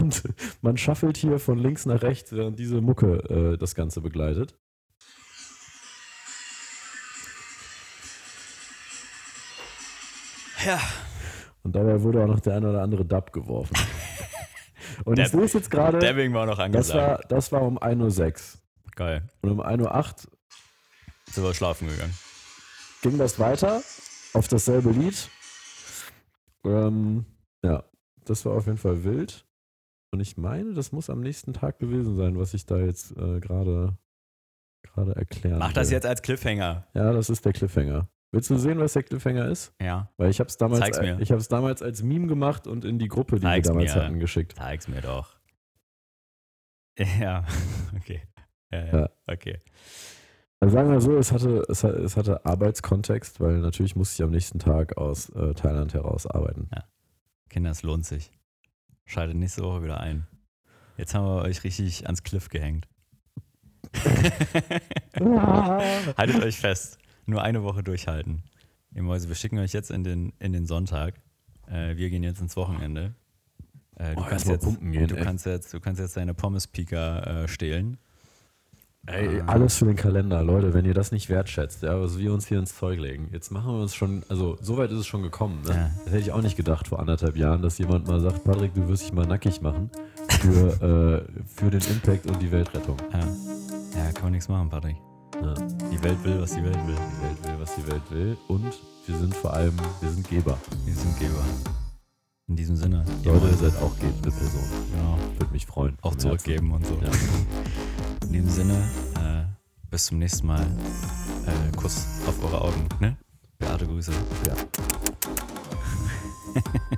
B: und man schaffelt hier von links nach rechts, während diese Mucke äh, das Ganze begleitet.
A: Ja.
B: Und dabei wurde auch noch der eine oder andere Dub geworfen. Und ich
A: Dab-
B: sehe es jetzt gerade,
A: Dabbing war noch
B: das
A: angesagt.
B: war, das war um 1.06 Uhr.
A: Geil.
B: Und um 1.08 Uhr
A: Sind wir schlafen gegangen.
B: ging das weiter auf dasselbe Lied. Ähm, ja, das war auf jeden Fall wild. Und ich meine, das muss am nächsten Tag gewesen sein, was ich da jetzt äh, gerade gerade erklären
A: Mach das
B: will.
A: jetzt als Cliffhanger.
B: Ja, das ist der Cliffhanger. Willst du sehen, was der Cliffhanger ist?
A: Ja.
B: Weil ich habe es damals,
A: Zeig's mir.
B: ich habe es damals als Meme gemacht und in die Gruppe, die
A: Zeig's
B: wir damals
A: mir.
B: hatten, geschickt.
A: Zeig's mir doch. Ja, okay. Ja, ja.
B: Ja.
A: Okay.
B: Also sagen wir so, es hatte, es, hat- es hatte Arbeitskontext, weil natürlich musste ich am nächsten Tag aus äh, Thailand heraus arbeiten.
A: Kinder, es lohnt sich. Schaltet nächste Woche wieder ein. Jetzt haben wir euch richtig ans Cliff gehängt. Haltet euch fest. Nur eine Woche durchhalten. Ihr Mäuse, wir schicken euch jetzt in den, in den Sonntag. Äh, wir gehen jetzt ins Wochenende. Äh, du,
B: Boah,
A: kannst jetzt,
B: pumpen gehen,
A: du, kannst jetzt, du kannst jetzt deine Pommes-Pika äh, stehlen.
B: Ey,
A: Ah.
B: alles für den Kalender, Leute, wenn ihr das nicht wertschätzt, ja, was wir uns hier ins Zeug legen. Jetzt machen wir uns schon, also so weit ist es schon gekommen. Ne?
A: Ja.
B: Das hätte ich auch nicht gedacht vor anderthalb Jahren, dass jemand mal sagt, Patrick, du wirst dich mal nackig machen für, äh, für den Impact und die Weltrettung.
A: Ja. ja, kann man nichts machen, Patrick.
B: Ja.
A: Die Welt will, was die Welt will.
B: Die Welt will, was die Welt will und wir sind vor allem, wir sind Geber.
A: Wir sind Geber. In diesem Sinne, ihr
B: Leute, ihr seid auch gebende Personen.
A: genau,
B: Würde mich freuen.
A: auch zurückgeben und so.
B: Herzen.
A: In diesem Sinne, äh, bis zum nächsten Mal. Äh, Kuss auf eure Augen, ne? Beate Grüße.
B: Ja. ja.